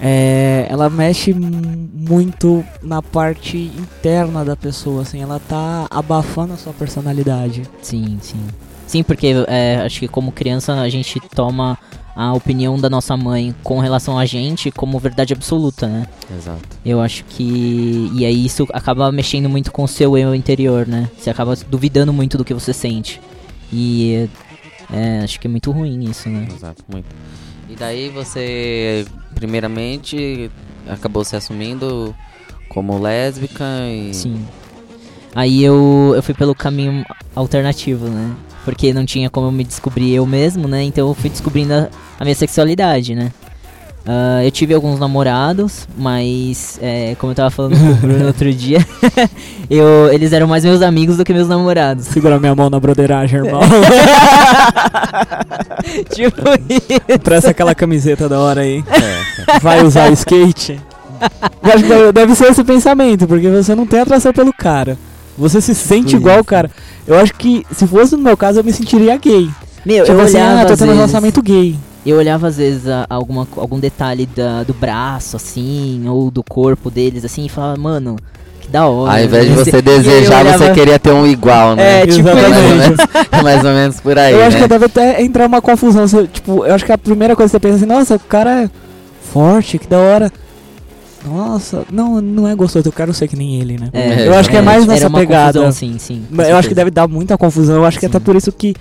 é, ela mexe muito na parte interna da pessoa, assim, ela tá abafando a sua personalidade. Sim, sim. Sim, porque é, acho que como criança a gente toma a opinião da nossa mãe com relação a gente como verdade absoluta, né? Exato. Eu acho que. E aí isso acaba mexendo muito com o seu eu interior, né? Você acaba duvidando muito do que você sente. E. É, acho que é muito ruim isso, né? Exato, muito. Daí você, primeiramente, acabou se assumindo como lésbica e... Sim. Aí eu, eu fui pelo caminho alternativo, né? Porque não tinha como eu me descobrir eu mesmo, né? Então eu fui descobrindo a, a minha sexualidade, né? Ah, eu tive alguns namorados, mas é, como eu tava falando com o Bruno outro dia, eu, eles eram mais meus amigos do que meus namorados. Segura minha mão na broderagem, irmão. tipo isso. Presta aquela camiseta da hora aí. É, Vai usar o skate? Eu acho que deve, ser esse pensamento, porque você não tem atração pelo cara. Você se sente igual o cara. Eu acho que se fosse no meu caso eu me sentiria gay. Meu, Tipo eu assim, olhava ah, tô tendo um relacionamento gay. Eu olhava às vezes a- alguma, algum detalhe da- do braço, assim, ou do corpo deles, assim, e falava, mano, que da hora. Ao invés de você desejar, você olhava- queria ter um igual, né? É, tipo mais, ou Exatamente. menos, mais ou menos por aí, eu acho né? que deve até entrar uma confusão. Você, tipo, eu acho que a primeira coisa que você pensa assim, nossa, o cara é forte, que da hora. Nossa, não, não é gostoso, eu quero ser que nem ele, né? É, eu acho que é mais nessa pegada. confusão, sim, sim. eu acho que certeza. deve dar muita confusão. Eu acho que Sim. até por isso que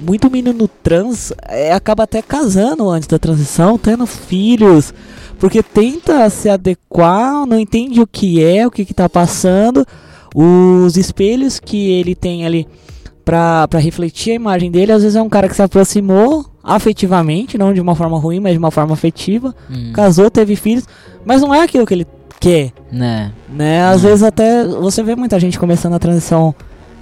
muito menino trans é, acaba até casando antes da transição, tendo filhos. Porque tenta se adequar, não entende o que é, o que, que tá passando. Os espelhos que ele tem ali pra refletir a imagem dele, às vezes é um cara que se aproximou afetivamente, não de uma forma ruim, mas de uma forma afetiva. Hum, Casou, teve filhos, mas não é aquilo que ele quer né? né? Às Hum. vezes até você vê muita gente começando a transição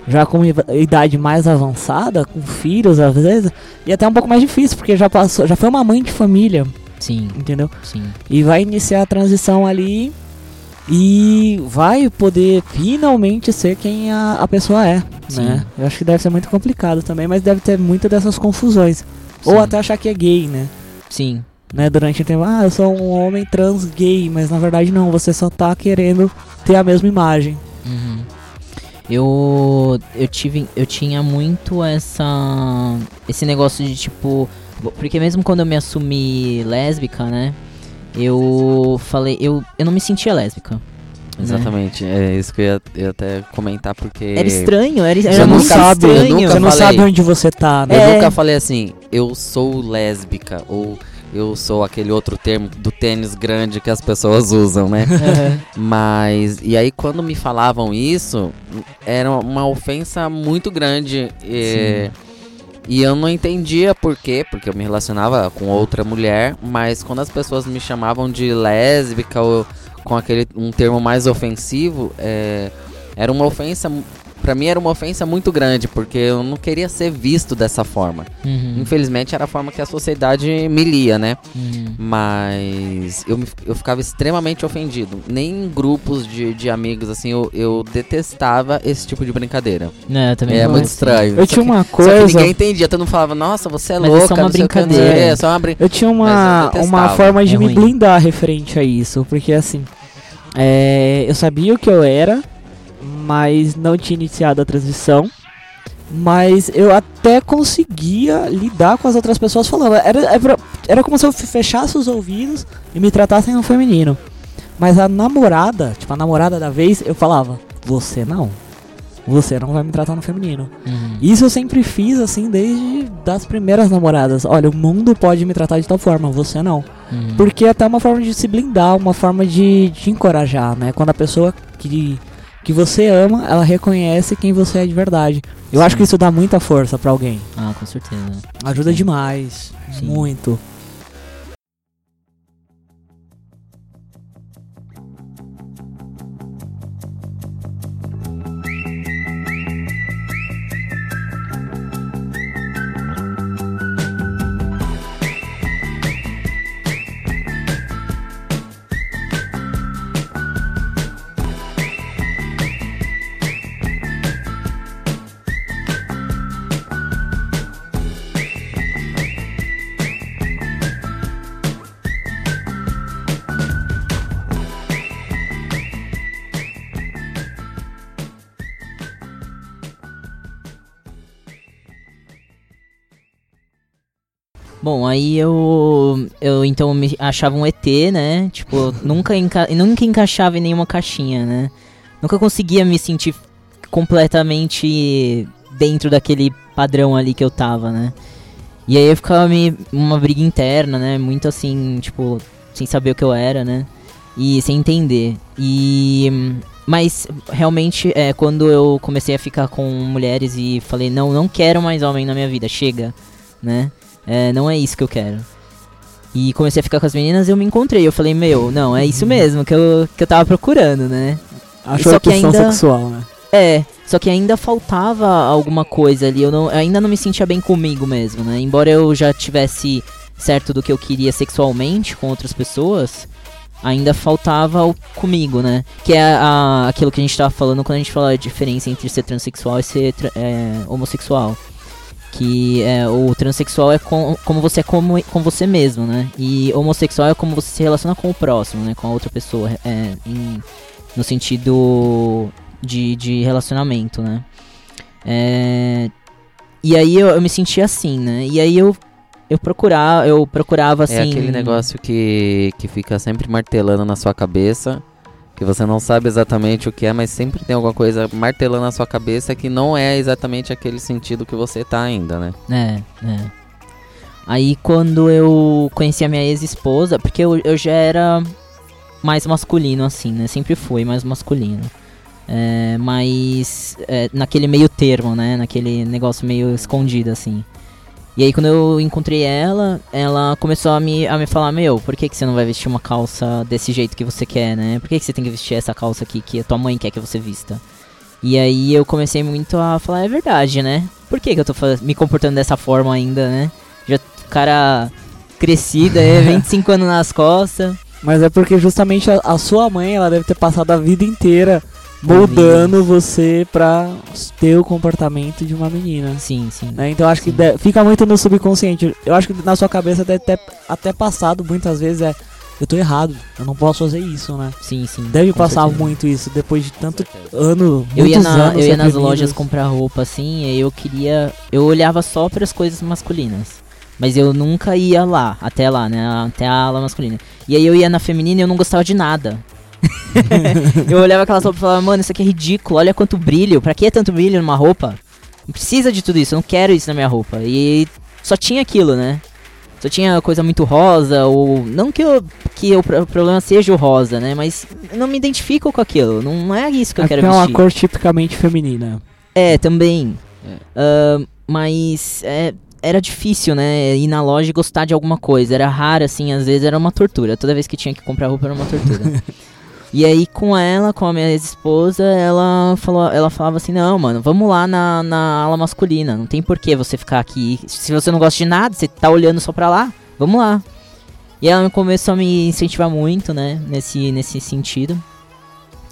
já com idade mais avançada, com filhos às vezes, e até um pouco mais difícil, porque já passou, já foi uma mãe de família, Sim, entendeu? sim. E vai iniciar a transição ali e vai poder finalmente ser quem a, a pessoa é, Sim. né? Eu acho que deve ser muito complicado também, mas deve ter muitas dessas confusões. Ou sim, até achar que é gay, né? Sim, né, durante o tempo, ah, eu sou um homem trans gay, mas na verdade não, você só tá querendo ter a mesma imagem. Uhum. Eu eu tive eu tinha muito essa esse negócio de tipo, porque mesmo quando eu me assumi lésbica, né? Eu falei, eu eu não me sentia lésbica. Exatamente, é isso que eu ia, eu ia até comentar, porque... Era estranho, era, Você era muito nunca sabe, eu estranho. nunca Você não falei. sabe onde você tá, né? Eu É. nunca falei assim, eu sou lésbica, ou eu sou aquele outro termo do tênis grande que as pessoas usam, né? Mas, e aí quando me falavam isso, era uma ofensa muito grande. E, e eu não entendia por quê, porque eu me relacionava com outra mulher, mas quando as pessoas me chamavam de lésbica ou com aquele um termo mais ofensivo, é, era uma ofensa. Pra mim era uma ofensa muito grande, porque eu não queria ser visto dessa forma. Uhum, Infelizmente era a forma que a sociedade me lia, né? uhum. Mas eu, eu ficava extremamente ofendido. Nem em grupos de, de amigos, assim, eu, eu detestava esse tipo de brincadeira. Eu também É muito sim. estranho. Eu Só tinha que- uma Só que coisa. ninguém entendia, todo mundo falava, nossa, você é Mas é louca, só uma que, brincadeira. quê, É só uma brincadeira. Eu tinha eu uma, detestava. uma forma de É me ruim. blindar referente a isso, porque assim, é, eu sabia o que eu era, mas não tinha iniciado a transição. Mas eu até conseguia lidar com as outras pessoas falando. Era, era, era como se eu fechasse os ouvidos e me tratassem no feminino. Mas a namorada, tipo, a namorada da vez, eu falava, você não. Você não vai me tratar no feminino. Uhum. Isso eu sempre fiz assim desde das primeiras namoradas. Olha, o mundo pode me tratar de tal forma, você não. Uhum. Porque é até uma forma de se blindar, uma forma de te encorajar, né? Quando a pessoa que, que você ama, ela reconhece quem você é de verdade. Eu acho Sim. que isso dá muita força pra alguém. Ah, com certeza. Ajuda Sim. demais. Sim. Muito. Aí eu eu então me achava um ET, né? Tipo, nunca enca nunca encaixava em nenhuma caixinha, né? Nunca conseguia me sentir completamente dentro daquele padrão ali que eu tava, né? E aí eu ficava me uma briga interna, né? Muito assim, tipo, sem saber o que eu era, né? E sem entender. E mas realmente é quando eu comecei a ficar com mulheres e falei, não, não quero mais homem na minha vida, chega, né? É, não é isso que eu quero. E comecei a ficar com as meninas e eu me encontrei. Eu falei, meu, não, é isso mesmo que eu, que eu tava procurando, né? Achou Só a que ainda- sexual, né? É, só que ainda faltava alguma coisa ali. Eu, não, eu ainda não me sentia bem comigo mesmo, né? Embora eu já tivesse certo do que eu queria sexualmente com outras pessoas, ainda faltava o comigo, né? Que é a- aquilo que a gente tava falando quando a gente fala a diferença entre ser transexual e ser é, homossexual. Que é, o transexual é com- como você é como, com você mesmo, né? E homossexual é como você se relaciona com o próximo, né? Com a outra pessoa, é, em- no sentido de, de relacionamento, né? É, e aí eu, eu me sentia assim, né? E aí eu, eu procurava, eu procurava assim. É aquele negócio que, que fica sempre martelando na sua cabeça, que você não sabe exatamente o que é, mas sempre tem alguma coisa martelando na sua cabeça que não é exatamente aquele sentido que você tá ainda, né? É, é. Aí quando eu conheci a minha ex-esposa, porque eu, eu já era mais masculino, assim, né? Sempre fui mais masculino. É, mas é, naquele meio termo, né? Naquele negócio meio escondido, assim. E aí quando eu encontrei ela, ela começou a me, a me falar, meu, por que, que você não vai vestir uma calça desse jeito que você quer, né? Por que, que você tem que vestir essa calça aqui que a tua mãe quer que você vista? E aí eu comecei muito a falar, é verdade, né? Por que, que eu tô me comportando dessa forma ainda, né? Já cara crescida, é, 25 anos nas costas. Mas é porque justamente a, a sua mãe, ela deve ter passado a vida inteira moldando você pra ter o comportamento de uma menina. Sim, sim. né? Então eu acho que Sim. de- fica muito no subconsciente. Eu acho que na sua cabeça deve ter até passado muitas vezes é eu tô errado, eu não posso fazer isso, né? Sim, sim. Deve passar certeza. muito isso depois de tanto ano, Eu ia, na, eu ia nas lojas comprar roupa assim, e eu queria. Eu olhava só para as coisas masculinas. Mas eu nunca ia lá, até lá, né? Até a ala masculina. E aí eu ia na feminina e eu não gostava de nada. eu olhava aquelas roupas e falava, mano, isso aqui é ridículo, olha quanto brilho. Pra que tanto brilho numa roupa? Não precisa de tudo isso, eu não quero isso na minha roupa. E só tinha aquilo, né? Só tinha coisa muito rosa, ou. Não que, eu, que o pro- problema seja o rosa, né? Mas eu não me identifico com aquilo. Não é isso que eu É quero porque é uma vestir. cor tipicamente feminina. É, também. É. Ah, mas é, era difícil, né? Ir na loja e gostar de alguma coisa. Era raro, assim, às vezes era uma tortura. Toda vez que tinha que comprar roupa era uma tortura. e aí, com ela, com a minha ex-esposa, ela, falou, ela falava assim: Não, mano, vamos lá na, na ala masculina. Não tem porquê você ficar aqui. Se você não gosta de nada, você tá olhando só pra lá, vamos lá. E ela começou a me incentivar muito, né? Nesse, nesse sentido.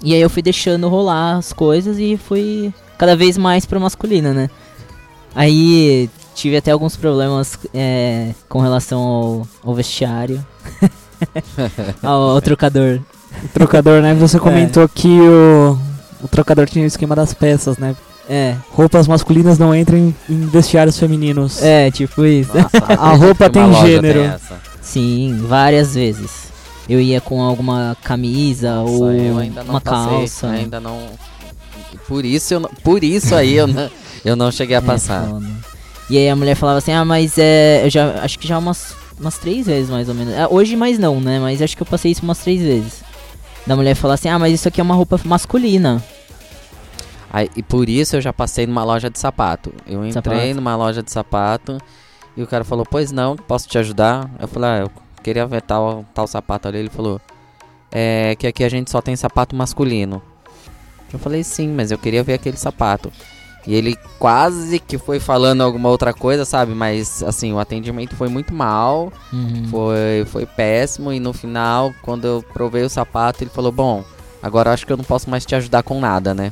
E aí eu fui deixando rolar as coisas e fui cada vez mais pro masculino, né? Aí tive até alguns problemas é, com relação ao, ao vestiário. ao, ao trocador. O trocador, né? Você comentou que o, o trocador tinha o esquema das peças, né? É, Roupas masculinas não entram em, em vestiários femininos. é, tipo isso. Nossa, A roupa tem gênero. essa. Sim, várias vezes. Eu ia com alguma camisa Nossa, ou eu ainda não uma passei, calça. Ainda não. Por isso, eu não- por isso aí eu não, eu não cheguei a É, passar. foda. E aí a mulher falava assim, ah, mas é. Eu já. Acho que já umas, umas três vezes mais ou menos. Ah, hoje mais não, né? Mas acho que eu passei isso umas três vezes. Da mulher falar assim, ah, mas isso aqui é uma roupa masculina. Aí, e por isso eu já passei numa loja de sapato. Eu entrei Sapato. numa loja de sapato e o cara falou, pois não, posso te ajudar? Eu falei, ah, eu queria ver tal, tal sapato ali. Ele falou, é que aqui a gente só tem sapato masculino. Eu falei, sim, mas eu queria ver aquele sapato. E ele quase que foi falando alguma outra coisa, sabe? Mas assim, o atendimento foi muito mal, Uhum. foi, foi péssimo. E no final, quando eu provei o sapato, ele falou, bom, agora acho que eu não posso mais te ajudar com nada, né?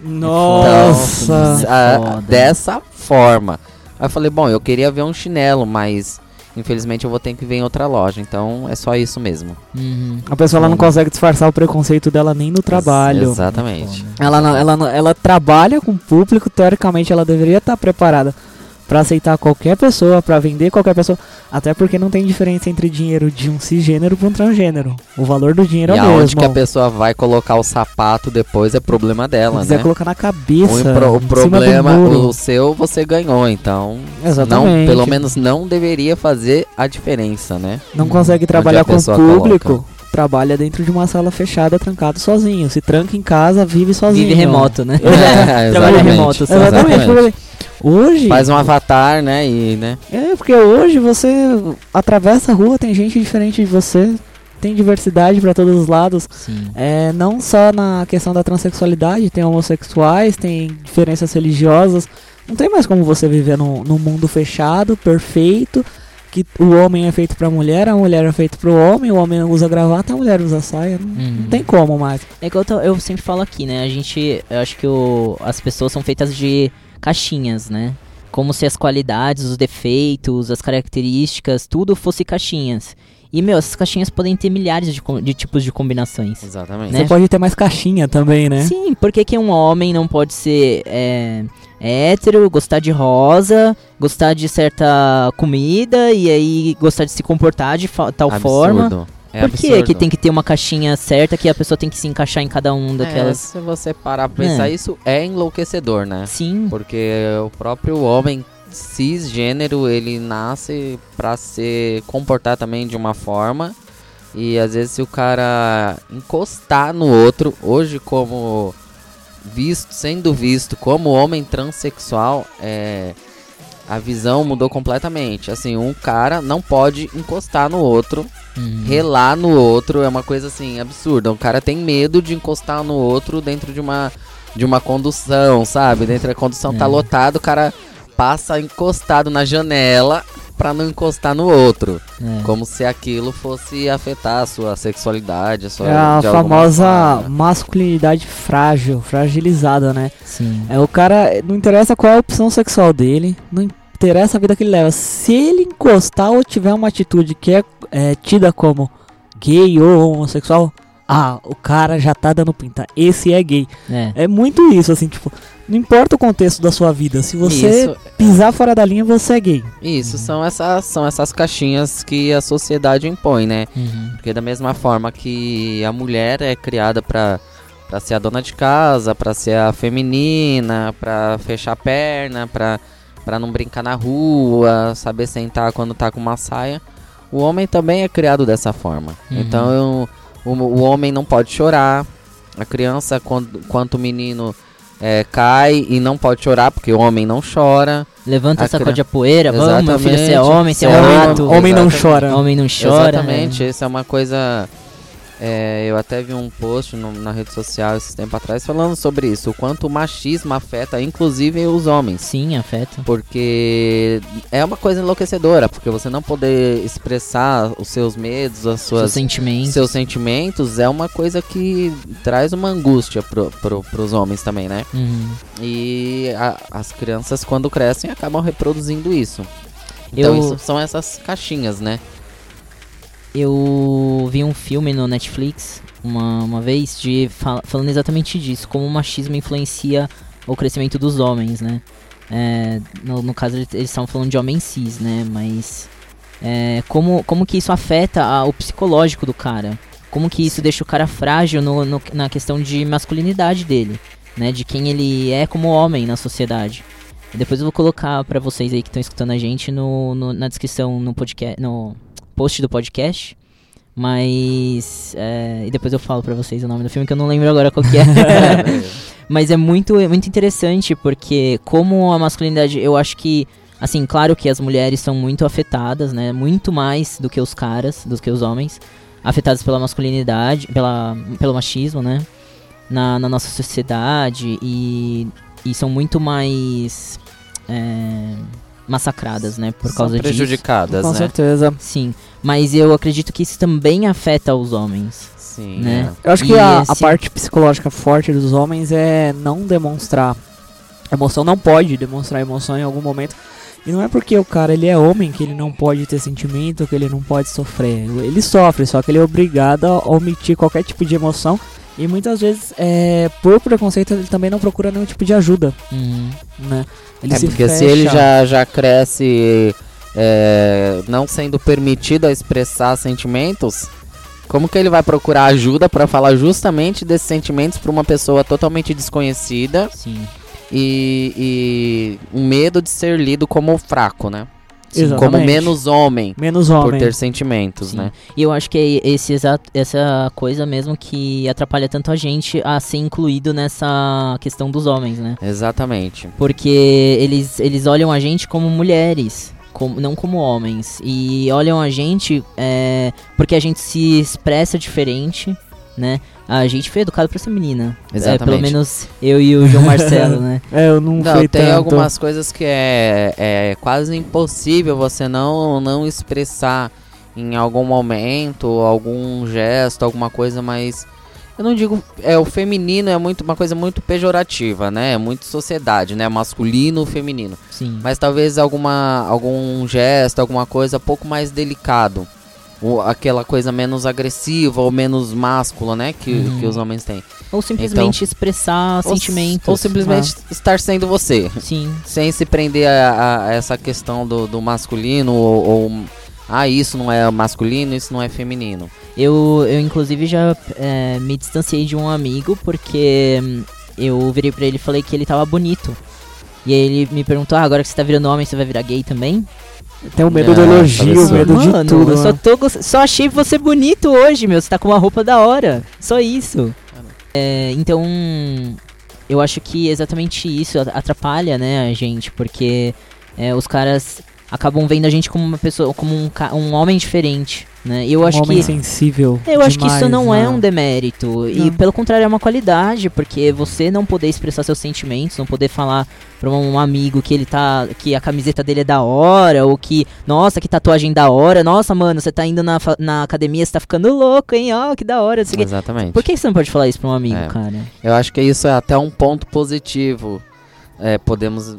Nossa! Nossa. Ah, foda. dessa forma. Aí eu falei, bom, eu queria ver um chinelo, mas infelizmente eu vou ter que ver em outra loja. Então é só isso mesmo. Uhum. A pessoa ela não Foda. consegue disfarçar o preconceito dela nem no trabalho. Exatamente. Ela, não- ela, não- ela trabalha com o público, teoricamente ela deveria estar preparada pra aceitar qualquer pessoa, pra vender qualquer pessoa, até porque não tem diferença entre dinheiro de um cisgênero pra um transgênero. O valor do dinheiro E é o aonde mesmo. que a pessoa vai colocar o sapato depois é problema Se dela, quiser né? colocar na O, cabeça, o do problema, o seu você ganhou, então não, Exatamente. pelo menos não deveria fazer a diferença, né? não consegue trabalhar a com o público, trabalha dentro de uma sala fechada, trancado sozinho. Se tranca em casa, vive sozinho. Vive remoto, né? É, exatamente. remoto. Exatamente. Exatamente. Hoje. Faz um avatar, né? E, né? É, porque hoje você atravessa a rua, tem gente diferente de você, tem diversidade pra todos os lados. Sim. É, não só na questão da transexualidade, tem homossexuais, tem diferenças religiosas. Não tem mais como você viver num, num mundo fechado, perfeito, que o homem é feito pra mulher, a mulher é feita pro homem, o homem usa gravata, a mulher usa saia. Não, Uhum. não tem como mais. É igual eu, eu sempre falo aqui, né? A gente. Eu acho que o, as pessoas são feitas de caixinhas, né? Como se as qualidades, os defeitos, as características, tudo fosse caixinhas. E, meu, essas caixinhas podem ter milhares de, de tipos de combinações. Exatamente. Né? Você pode ter mais caixinha também, né? Sim, por que, que um homem não pode ser é, hétero, gostar de rosa, gostar de certa comida e aí gostar de se comportar de fa- tal forma? Absurdo. É por que, que tem que ter uma caixinha certa que a pessoa tem que se encaixar em cada um É, daquelas? se você parar pra pensar, É. isso é enlouquecedor, né? Sim. Porque o próprio homem cisgênero, ele nasce pra se comportar também de uma forma. E às vezes se o cara encostar no outro, hoje como visto, sendo visto como homem transexual, é, a visão mudou completamente. Assim, um cara não pode encostar no outro, Uhum. relar no outro, é uma coisa assim absurda. Um cara tem medo de encostar no outro dentro de uma de uma condução, sabe? Dentro da condução tá É. lotado, o cara passa encostado na janela pra não encostar no outro, É. como se aquilo fosse afetar a sua sexualidade, a sua É a famosa forma. masculinidade frágil, fragilizada, né? Sim. É o cara, não interessa qual é a opção sexual dele, não interessa a vida que ele leva. Se ele encostar ou tiver uma atitude que é, é, tida como gay ou homossexual, ah, o cara já tá dando pinta. Esse é gay. É. É muito isso, assim, tipo, não importa o contexto da sua vida, se você Isso, pisar fora da linha, você é gay. isso são essas são essas caixinhas que a sociedade impõe, né? Uhum. Porque da mesma forma que a mulher é criada pra para ser a dona de casa, pra ser a feminina, pra fechar a perna, pra para não brincar na rua, saber sentar quando tá com uma saia, o homem também é criado dessa forma. Uhum. Então eu- o, o homem não pode chorar, a criança quando, quanto o menino é, cai e não pode chorar porque o homem não chora. Levanta, A sacode cria- a poeira, vamos, meu filho, você é homem, você é um rato. homem, não chora. Homem não chora. Exatamente, é. isso é uma coisa. É, eu até vi um post no- na rede social esses tempo atrás falando sobre isso, o quanto o machismo afeta inclusive os homens. Sim, afeta. Porque é uma coisa enlouquecedora, porque você não poder expressar os seus medos, as Seus suas sentimentos. seus sentimentos é uma coisa que traz uma angústia pro, pro, pros homens também, né? Uhum. E a- as crianças, quando crescem, acabam reproduzindo isso. Então, Eu- isso são essas caixinhas, né? Eu vi um filme no Netflix uma, uma vez de fal- falando exatamente disso, como o machismo influencia o crescimento dos homens, né? É, no, no caso eles estavam falando de homens cis, né? Mas é, como, como que isso afeta a- o psicológico do cara? Como que isso deixa o cara frágil no, no- na questão de masculinidade dele, né? De quem ele é como homem na sociedade. Depois eu vou colocar pra vocês aí que estão escutando a gente no, no- na descrição no podcast, no post do podcast. Mas. é, e depois eu falo pra vocês o nome do filme que eu não lembro agora qual que é. Mas é muito, é muito interessante porque, como a masculinidade, eu acho que. Assim, claro que as mulheres são muito afetadas, né? Muito mais do que os caras, do que os homens. Afetadas pela masculinidade, pela, pelo machismo, né? Na, na nossa sociedade. E, e são muito mais. é, massacradas, né? Por São causa disso. prejudicadas, Com né? certeza. Sim, mas eu acredito que isso também afeta os homens. Sim, Né? é. Eu acho que E a, a esse- parte psicológica forte dos homens é não demonstrar emoção, não pode demonstrar emoção em algum momento. E não é porque o cara ele é homem que ele não pode ter sentimento, que ele não pode sofrer. Ele sofre, só que ele é obrigado a omitir qualquer tipo de emoção. E muitas vezes, é, por preconceito, ele também não procura nenhum tipo de ajuda, Uhum. né? Ele É se porque se fecha. ele já, já cresce é, não sendo permitido a expressar sentimentos, como que ele vai procurar ajuda pra falar justamente desses sentimentos pra uma pessoa totalmente desconhecida Sim. e, e um medo de ser lido como fraco, né? Exatamente. Como menos homem Menos por homem. ter sentimentos, Sim. né? E eu acho que é esse exato, essa coisa mesmo que atrapalha tanto a gente a ser incluído nessa questão dos homens, né? Exatamente. Porque eles, eles olham a gente como mulheres, como, não como homens. E olham a gente é, porque a gente se expressa diferente, né? A gente foi educado pra ser menina. É, Exatamente. pelo menos eu e o João Marcelo, né? É, eu não, Não, fui tem tanto. algumas coisas que é, é quase impossível você não, não expressar em algum momento, algum gesto, alguma coisa, mas eu não digo, é o feminino é muito uma coisa muito pejorativa, né? É muito sociedade, né? Masculino, feminino. Sim. Mas talvez alguma algum gesto, alguma coisa pouco mais delicado. Ou aquela coisa menos agressiva ou menos máscula, né? Que, Uhum. que os homens têm. Ou simplesmente expressar Ou sentimentos. Ou simplesmente estar sendo você. Sim. sem se prender a, a essa questão do, do masculino ou, ou, ah isso não é masculino isso não é feminino Eu, eu inclusive já é, me distanciei de um amigo porque hum, eu virei pra ele e falei que ele tava bonito. E aí ele me perguntou, ah, agora que você tá virando homem, você vai virar gay também? Tem o medo do Ah, elogio, o medo de Mano, tudo. eu só, né? tô, só achei você bonito hoje, meu. Você tá com uma roupa da hora. Só isso. É, então, eu acho que exatamente isso atrapalha, né, a gente, porque é, os caras acabam vendo a gente como uma pessoa, como um, um homem diferente, né? E eu um acho homem que sensível. eu acho que isso demais, não é né? um demérito. E Não. pelo contrário, é uma qualidade, porque você não poder expressar seus sentimentos, não poder falar pra um amigo que ele tá. que a camiseta dele é da hora, ou que, nossa, que tatuagem da hora, nossa, mano, você tá indo na, na academia, você tá ficando louco, hein? Ó, que da hora. exatamente Por que você não pode falar isso pra um amigo, É. cara? eu acho que isso é até um ponto positivo é, podemos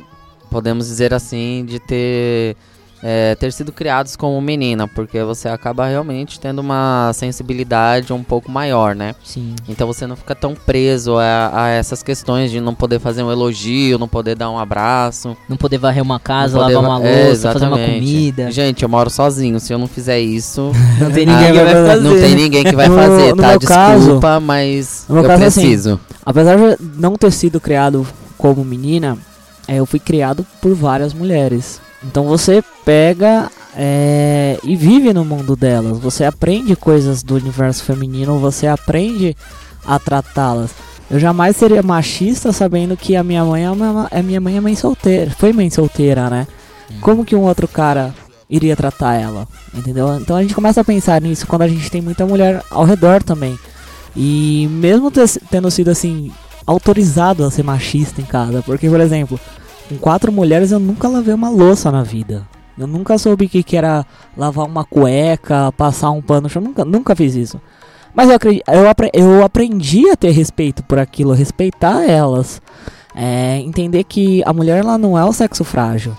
podemos dizer assim de ter é, ter sido criados como menina porque você acaba realmente tendo uma sensibilidade um pouco maior né Sim. então você não fica tão preso a, a essas questões de não poder fazer um elogio não poder dar um abraço Não poder varrer uma casa, lavar uma é, louça, fazer uma comida. Gente, eu moro sozinho. Se eu não fizer isso, Não tem Ah, ninguém que vai fazer. não tem ninguém que vai No- fazer, no tá? caso- Desculpa, mas no meu eu caso, assim, preciso. Apesar de não ter sido criado como menina, é, eu fui criado por várias mulheres. Então você pega é, e vive no mundo delas. Você aprende coisas do universo feminino, você aprende a tratá-las. Eu jamais seria machista sabendo que a minha mãe é, uma, a minha mãe é mãe solteira. Foi mãe solteira, né? Como que um outro cara iria tratar ela? Entendeu? Então a gente começa a pensar nisso quando a gente tem muita mulher ao redor também. E mesmo tendo sido assim, autorizado a ser machista em casa. Porque, por exemplo, com quatro mulheres eu nunca lavei uma louça na vida. Eu nunca soube o que, que era lavar uma cueca, passar um pano no chão. Nunca, nunca fiz isso. Mas eu, acredi- eu, apre- eu aprendi a ter respeito por aquilo, respeitar elas. É, entender que a mulher ela não é o sexo frágil.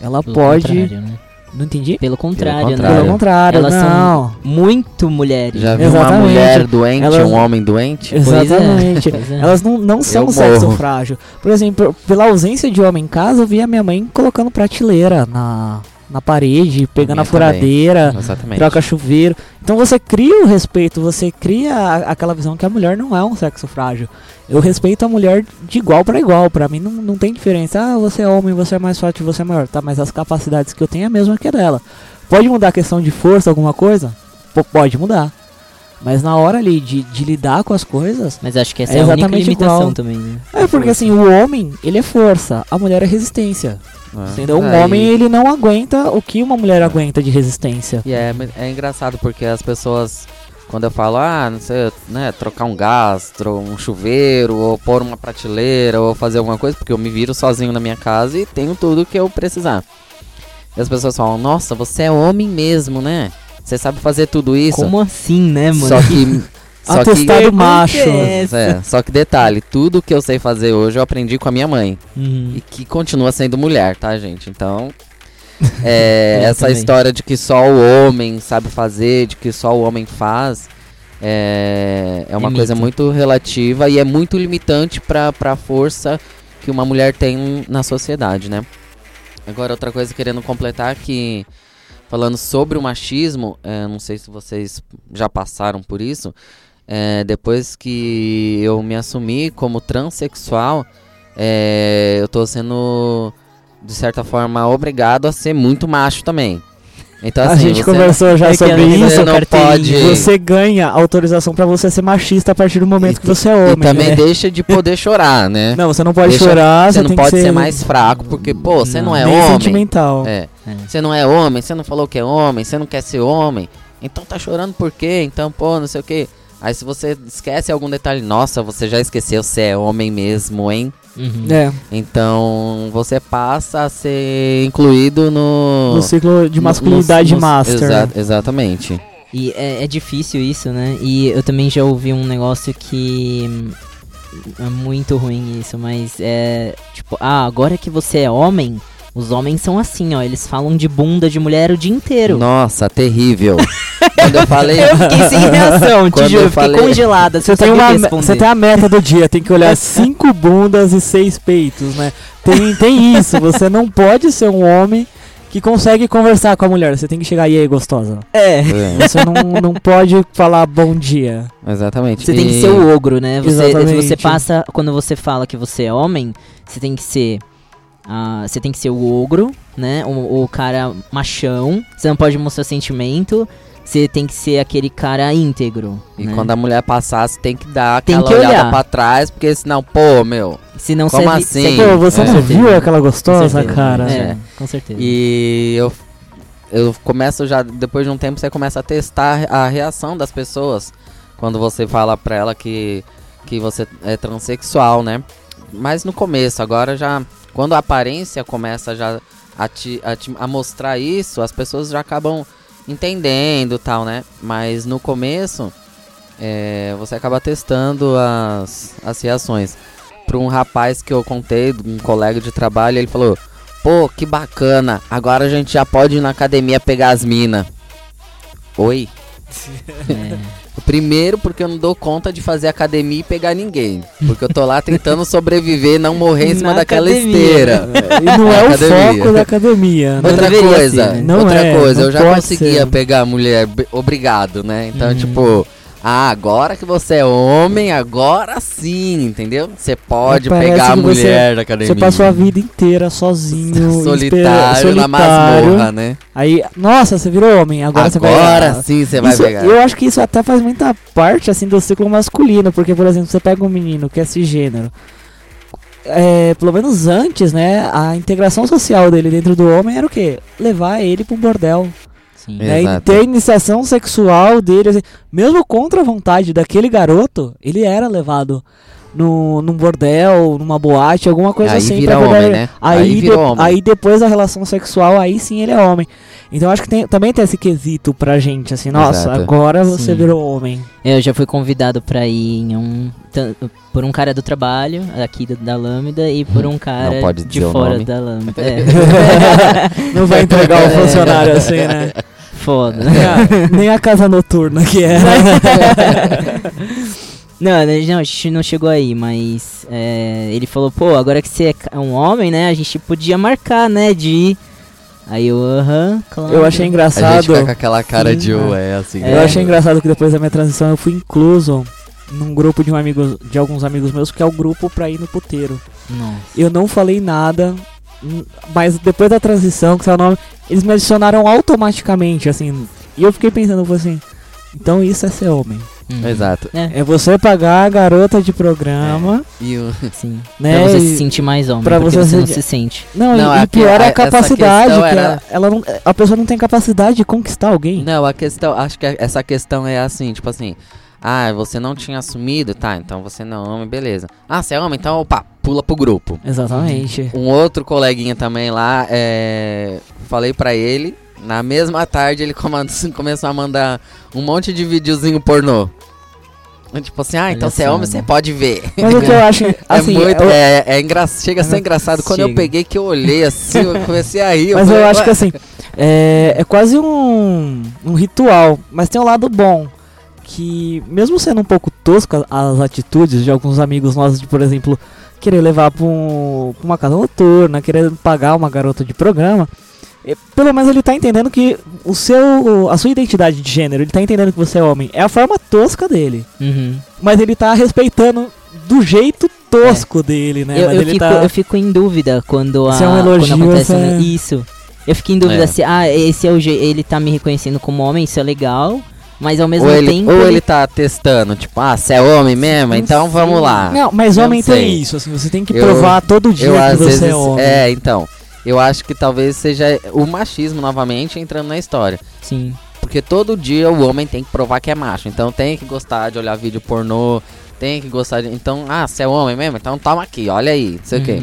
Ela Pelo pode. né? Não entendi? Pelo contrário, contrário. Pelo né? contrário, Elas são não. Muito mulheres. Já viu uma mulher doente, Elas- um homem doente? Pois é, Exatamente. pois é. Elas não, não são Eu sexo morro. frágil. Por exemplo, pela ausência de homem em casa, eu via minha mãe colocando prateleira na, na parede, pegando a, furadeira, Exatamente. troca chuveiro. Então você cria o respeito, você cria aquela visão que a mulher não é um sexo frágil. Eu respeito a mulher de igual para igual. Pra mim não, não tem diferença. Ah, você é homem, você é mais forte, você é maior. Tá, mas as capacidades que eu tenho é a mesma que a dela. Pode mudar a questão de força, alguma coisa? P- pode mudar. Mas na hora ali de, de lidar com as coisas, Mas acho que essa É é, a única exatamente limitação igual. também, né? é porque assim, o homem, ele é força, a mulher é resistência. É. Entendeu? Um Aí- homem, ele não aguenta o que uma mulher aguenta de resistência. E é, é engraçado porque as pessoas, quando eu falo, ah, não sei, né, trocar um gás, tro- um chuveiro, ou pôr uma prateleira, ou fazer alguma coisa, porque eu me viro sozinho na minha casa e tenho tudo que eu precisar. E as pessoas falam, nossa, você é homem mesmo, né? Você sabe fazer tudo isso. Como assim, né, mano? Só que. Só que, Atestado macho. é essa? é, só que detalhe, tudo que eu sei fazer hoje eu aprendi com a minha mãe. Uhum. E que continua sendo mulher, tá, gente? Então. é, essa também. história de que só o homem sabe fazer, de que só o homem faz, é, é uma É coisa muito relativa e é muito limitante pra, pra força que uma mulher tem na sociedade, né? Agora, outra coisa querendo completar que. Falando sobre o machismo, é, não sei se vocês já passaram por isso. É, depois que eu me assumi como transexual, é, eu tô sendo, de certa forma, obrigado a ser muito macho também. Então, a assim, gente você conversou já É sobre isso. você não pode. Você ganha autorização pra você ser machista a partir do momento E que você é homem. E também né? deixa de poder chorar, né? Não, você não pode Deixa- chorar, você você não pode ser, ser mais fraco, porque, pô, você não, Não, é homem. sentimental. É. É. Você não é homem, você não falou que é homem, você não quer ser homem. Então tá chorando por quê? Então, pô, não sei o quê. Aí se você esquece algum detalhe, nossa, você já esqueceu, você é homem mesmo, hein? Uhum. É, Então você passa a ser incluído no. no ciclo de masculinidade no- no- master. exa- exatamente. E é, é difícil isso, né? E eu também já ouvi um negócio que. hum, É muito ruim isso, mas é. Tipo, ah, agora que você é homem, os homens são assim, ó. Eles falam de bunda de mulher o dia inteiro. Nossa, terrível. Quando eu falei. Eu fiquei sem reação, te Quando juro, eu eu fiquei falei- congelada. Você tem, uma, responder. você tem a meta do dia, tem que olhar cinco bundas e seis peitos, né? Tem, tem isso, você não pode ser um homem que consegue conversar com a mulher. Você tem que chegar e aí, gostosa. É. É, Você não, não pode falar bom dia. exatamente. Você tem que E- ser o ogro, né? Você, Exatamente. você passa, quando você fala que você é homem, você tem que ser. Ah, você tem que ser o ogro, né? O, o cara machão. Você não pode mostrar sentimento. Você tem que ser aquele cara íntegro. E né? quando a mulher passar, você tem que dar Tem aquela que olhada olhar. pra trás, porque senão, pô, meu. Senão Como você vi- assim? você- Pô, você É. não viu aquela gostosa, certeza. cara? É, com certeza. E eu, eu começo já, depois de um tempo, você começa a testar a reação das pessoas quando você fala pra ela que, que você é transexual, né? Mas no começo, agora já. Quando a aparência começa já a, te, a, te- a mostrar isso, as pessoas já acabam entendendo tal, né? Mas no começo, é, você acaba testando as, as reações. Pra um rapaz que eu contei, um colega de trabalho, ele falou: Pô, que bacana, agora a gente já pode ir na academia pegar as minas. Oi? É. Primeiro porque eu não dou conta de fazer academia e pegar ninguém. Porque eu tô lá tentando sobreviver e não morrer em cima Na daquela academia. esteira. E não é o Academia. foco da academia. né? Outra deveria coisa, ser, né? Não outra é, coisa, não eu já conseguia ser. pegar a mulher, obrigado, né? Então, Uhum. tipo, ah, agora que você é homem, agora sim, entendeu? Você pode Parece pegar a que você- mulher da academia. Você passou a vida inteira sozinho, solitário, espera- na masmorra, né? Aí, nossa, você virou homem, agora, você vai. Agora sim você vai Isso- pegar. Eu acho que isso até faz muita parte assim do ciclo masculino, porque por exemplo, você pega um menino que é cisgênero, é, pelo menos antes, né, a integração social dele dentro do homem era o quê? Levar ele um bordel, Sim. É. né, e ter a iniciação sexual dele, assim, mesmo contra a vontade daquele garoto, ele era levado no, num bordel, numa boate, alguma coisa Aí assim. vira pra poder- homem, né? Aí, Aí virou de- homem. aí depois da relação sexual, aí sim ele é homem. Então acho que tem, também tem esse quesito pra gente, assim, nossa, Exato. agora você Sim. virou homem. Eu já fui convidado pra ir em um. Por um cara do trabalho, aqui da, da Lambda, e por um cara pode de fora da Lambda. É. Não vai entregar o funcionário assim, né? Foda. Nem a, nem a casa noturna que é. Não, não, a gente não chegou aí, mas é, ele falou, pô, agora que você é um homem, né, a gente podia marcar, né, de ir. Aí eu, aham, claro. Eu achei A gente engraçado. fica com aquela cara Sim, de é. ué, assim. Eu achei engraçado que depois da minha transição eu fui incluso num grupo de um amigo, de alguns amigos meus, que é o grupo pra ir no puteiro. Nossa. Eu não falei nada, mas depois da transição, que saiu o nome, eles me adicionaram automaticamente, assim. E eu fiquei pensando, eu falei assim, então isso é ser homem. Uhum. Exato. É, É você pagar a garota de programa, E o... sim. né? pra você e- se sentir mais homem, pra você você, não se- se sente. Não, Não, e, é e pior que é a- a capacidade, que era- ela, ela não, a pessoa não tem capacidade de conquistar alguém. Não, a questão, acho que a- essa questão é assim, tipo assim, ah, você não tinha assumido, tá, então você não é homem, beleza. Ah, você é homem, então, opa, pula pro grupo. Exatamente. Um outro coleguinha também lá, é, falei pra ele, na mesma tarde ele começou a mandar um monte de videozinho pornô. Tipo assim, ah, então você é homem, né? você pode ver. Mas o que eu acho, assim, é muito, eu- é, é engra... chega a ser engraçado. Quando eu Chega. peguei que eu olhei assim, eu comecei a rir. Mas eu falei, acho "Ué?" que assim, é, é quase um, um ritual, mas tem um lado bom. Que mesmo sendo um pouco tosco as atitudes de alguns amigos nossos, de por exemplo, querer levar pra, um- pra uma casa noturna, querer pagar uma garota de programa, é, pelo menos ele tá entendendo que o seu, a sua identidade de gênero, ele tá entendendo que você é homem. É a forma tosca dele, Uhum. mas ele tá respeitando do jeito tosco dele, né? eu, mas eu ele fico, tá... eu fico em dúvida quando, a, é um elogio, quando acontece é- isso. Eu fico em dúvida É. se ah, esse é o ele tá me reconhecendo como homem, isso é legal, mas ao mesmo Ou ele, tempo ou ele tá testando, tipo, ah, você é homem mesmo? Não Então vamos sei. lá. Não, mas Eu homem não tem isso, assim, você tem que Eu- provar todo dia Eu que às você vezes. é homem. É, então. Eu acho que talvez seja o machismo novamente entrando na história. sim. Porque todo dia o homem tem que provar que é macho. Então tem que gostar de olhar vídeo pornô, tem que gostar de. Então, ah, você é homem mesmo? Então toma aqui, olha aí, não sei o quê.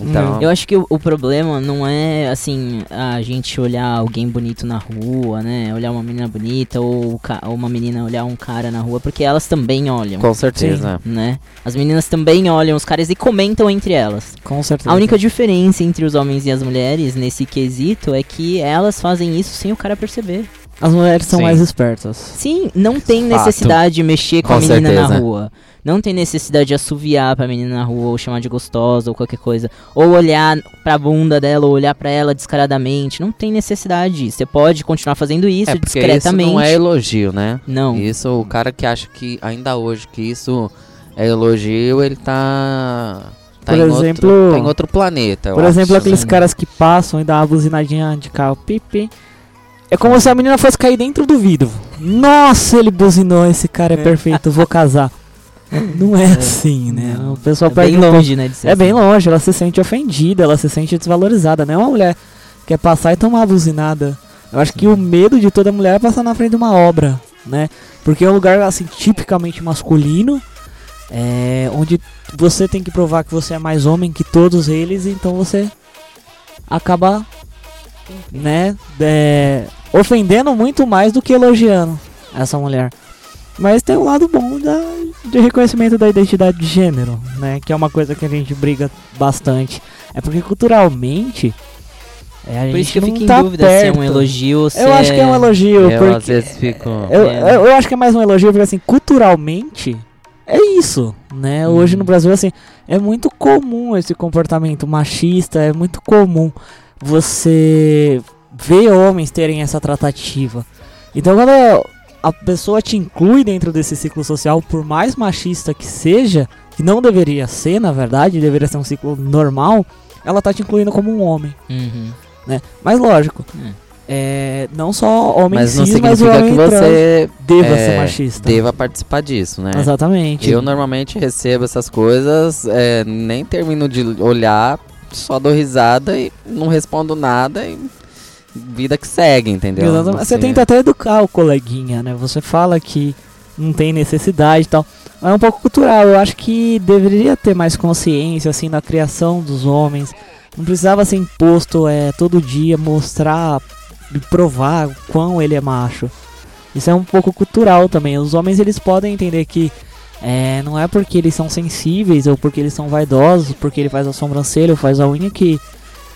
Uhum. Então. Eu acho que o, o problema não é, assim, a gente olhar alguém bonito na rua, né? Olhar uma menina bonita ou, ou uma menina olhar um cara na rua, porque elas também olham, Com certeza. né? As meninas também olham os caras e comentam entre elas. Com certeza. A única diferença entre os homens e as mulheres nesse quesito é que elas fazem isso sem o cara perceber. As mulheres são Sim. mais espertas. Sim, não tem Fato. necessidade de mexer com, Com a menina na certeza. rua. Não tem necessidade de assoviar pra menina na rua, ou chamar de gostosa, ou qualquer coisa. Ou olhar pra bunda dela, ou olhar pra ela descaradamente. Não tem necessidade. Você pode continuar fazendo isso é discretamente. isso não é elogio, né? Não. Isso, o cara que acha que ainda hoje que isso é elogio, ele tá. tá Por em exemplo- outro, tá em outro planeta. eu Por exemplo, acho, aqueles né? caras que passam e dão uma buzinadinha de carro. Pipi. É como se a menina fosse cair dentro do vidro. Nossa, ele buzinou, esse cara é perfeito, vou casar. Não é assim, né? O pessoal É perde bem um pouco- longe, né? É bem assim. longe, ela se sente ofendida, ela se sente desvalorizada. Não é uma mulher que quer passar e tomar buzinada. Eu acho que o medo de toda mulher é passar na frente de uma obra, né? Porque é um lugar, assim, tipicamente masculino, é, onde você tem que provar que você é mais homem que todos eles, então você acaba, né, é, ofendendo muito mais do que elogiando essa mulher. Mas tem um lado bom da, de reconhecimento da identidade de gênero, né? Que é uma coisa que a gente briga bastante. É porque culturalmente. É, a Por gente isso que eu não fico em tá dúvida se é um perto. elogio ou se Eu acho que é um elogio, Eu porque. às vezes fico. Eu, É. eu, eu acho que é mais um elogio, porque assim, culturalmente é isso, né? Hoje Uhum. no Brasil, assim, é muito comum esse comportamento machista, é muito comum você ver homens terem essa tratativa. Então quando a pessoa te inclui dentro desse ciclo social, por mais machista que seja, que não deveria ser, na verdade, deveria ser um ciclo normal, ela tá te incluindo como um homem, Uhum. né? Mas lógico, É. é, não só homem Mas não cis, mas o significa que homem trans você deva é, ser machista. deva participar disso, né? Exatamente. Eu normalmente recebo essas coisas, é, nem termino de olhar, só dou risada e não respondo nada e vida que segue, entendeu? Exatamente. Você Assim, tenta até educar o coleguinha, né? Você fala que não tem necessidade e tal. É um pouco cultural. Eu acho que deveria ter mais consciência, assim, na criação dos homens. Não precisava ser imposto é, todo dia mostrar e provar o quão ele é macho. Isso é um pouco cultural também. Os homens eles podem entender que é, não é porque eles são sensíveis ou porque eles são vaidosos, porque ele faz a sobrancelha ou faz a unha que,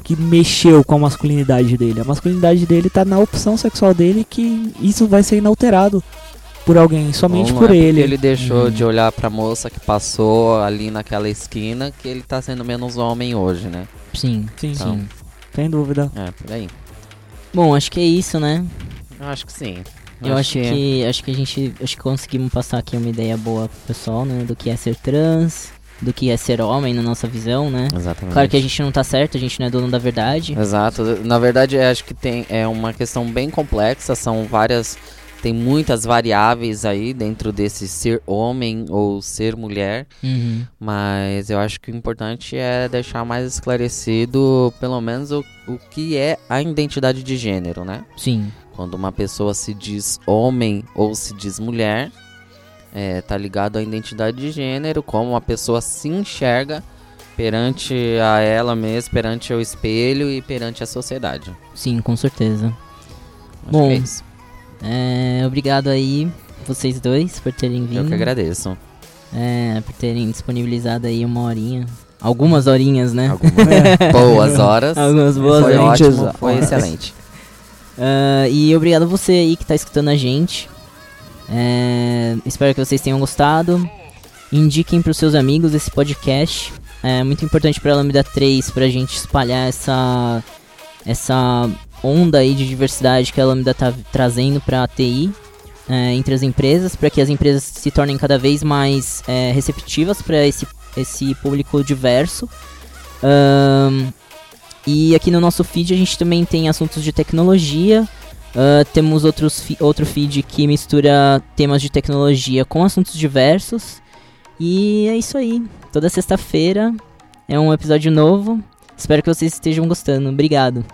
que mexeu com a masculinidade dele. A masculinidade dele tá na opção sexual dele que isso vai ser inalterado por alguém, somente não por é ele. ele deixou Hum. de olhar pra moça que passou ali naquela esquina que ele tá sendo menos homem hoje, né? Sim, Sim, Então. sim. sem dúvida. É, por aí. Bom, acho que é isso, né? Eu acho que sim. Eu acho que acho que a gente acho que conseguimos passar aqui uma ideia boa pro pessoal, né, do que é ser trans, do que é ser homem na nossa visão, né? Exatamente. Claro que a gente não tá certo, a gente não é dono da verdade. Exato. Na verdade, acho que tem é uma questão bem complexa, são várias tem muitas variáveis aí dentro desse ser homem ou ser mulher, Uhum. mas eu acho que o importante é deixar mais esclarecido, pelo menos o, o que é a identidade de gênero, né? Sim. Quando uma pessoa se diz homem ou se diz mulher, é, tá ligado à identidade de gênero, como uma pessoa se enxerga perante a ela mesma, perante o espelho e perante a sociedade. Sim, com certeza. Acho Bom, é isso. É, obrigado aí vocês dois por terem Eu vindo. que agradeço. É, por terem disponibilizado aí uma horinha. Algumas horinhas, né? Algumas boas horas. Algumas boas foi horas. ótimo, foi excelente. Ah, e obrigado a você aí que tá escutando a gente. É, espero que vocês tenham gostado. Indiquem pros seus amigos esse podcast. É muito importante pra Lambda 3 pra gente espalhar essa essa onda aí de diversidade que a Lambda tá trazendo pra TI é, entre as empresas, para que as empresas se tornem cada vez mais é, receptivas para esse, esse público diverso. Ahn, e aqui no nosso feed a gente também tem assuntos de tecnologia. Ah, temos outros fi- outro feed que mistura temas de tecnologia com assuntos diversos. E é isso aí. Toda sexta-feira é um episódio novo. Espero que vocês estejam gostando. Obrigado.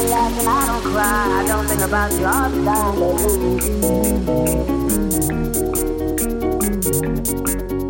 I don't cry. I don't think about you all the time.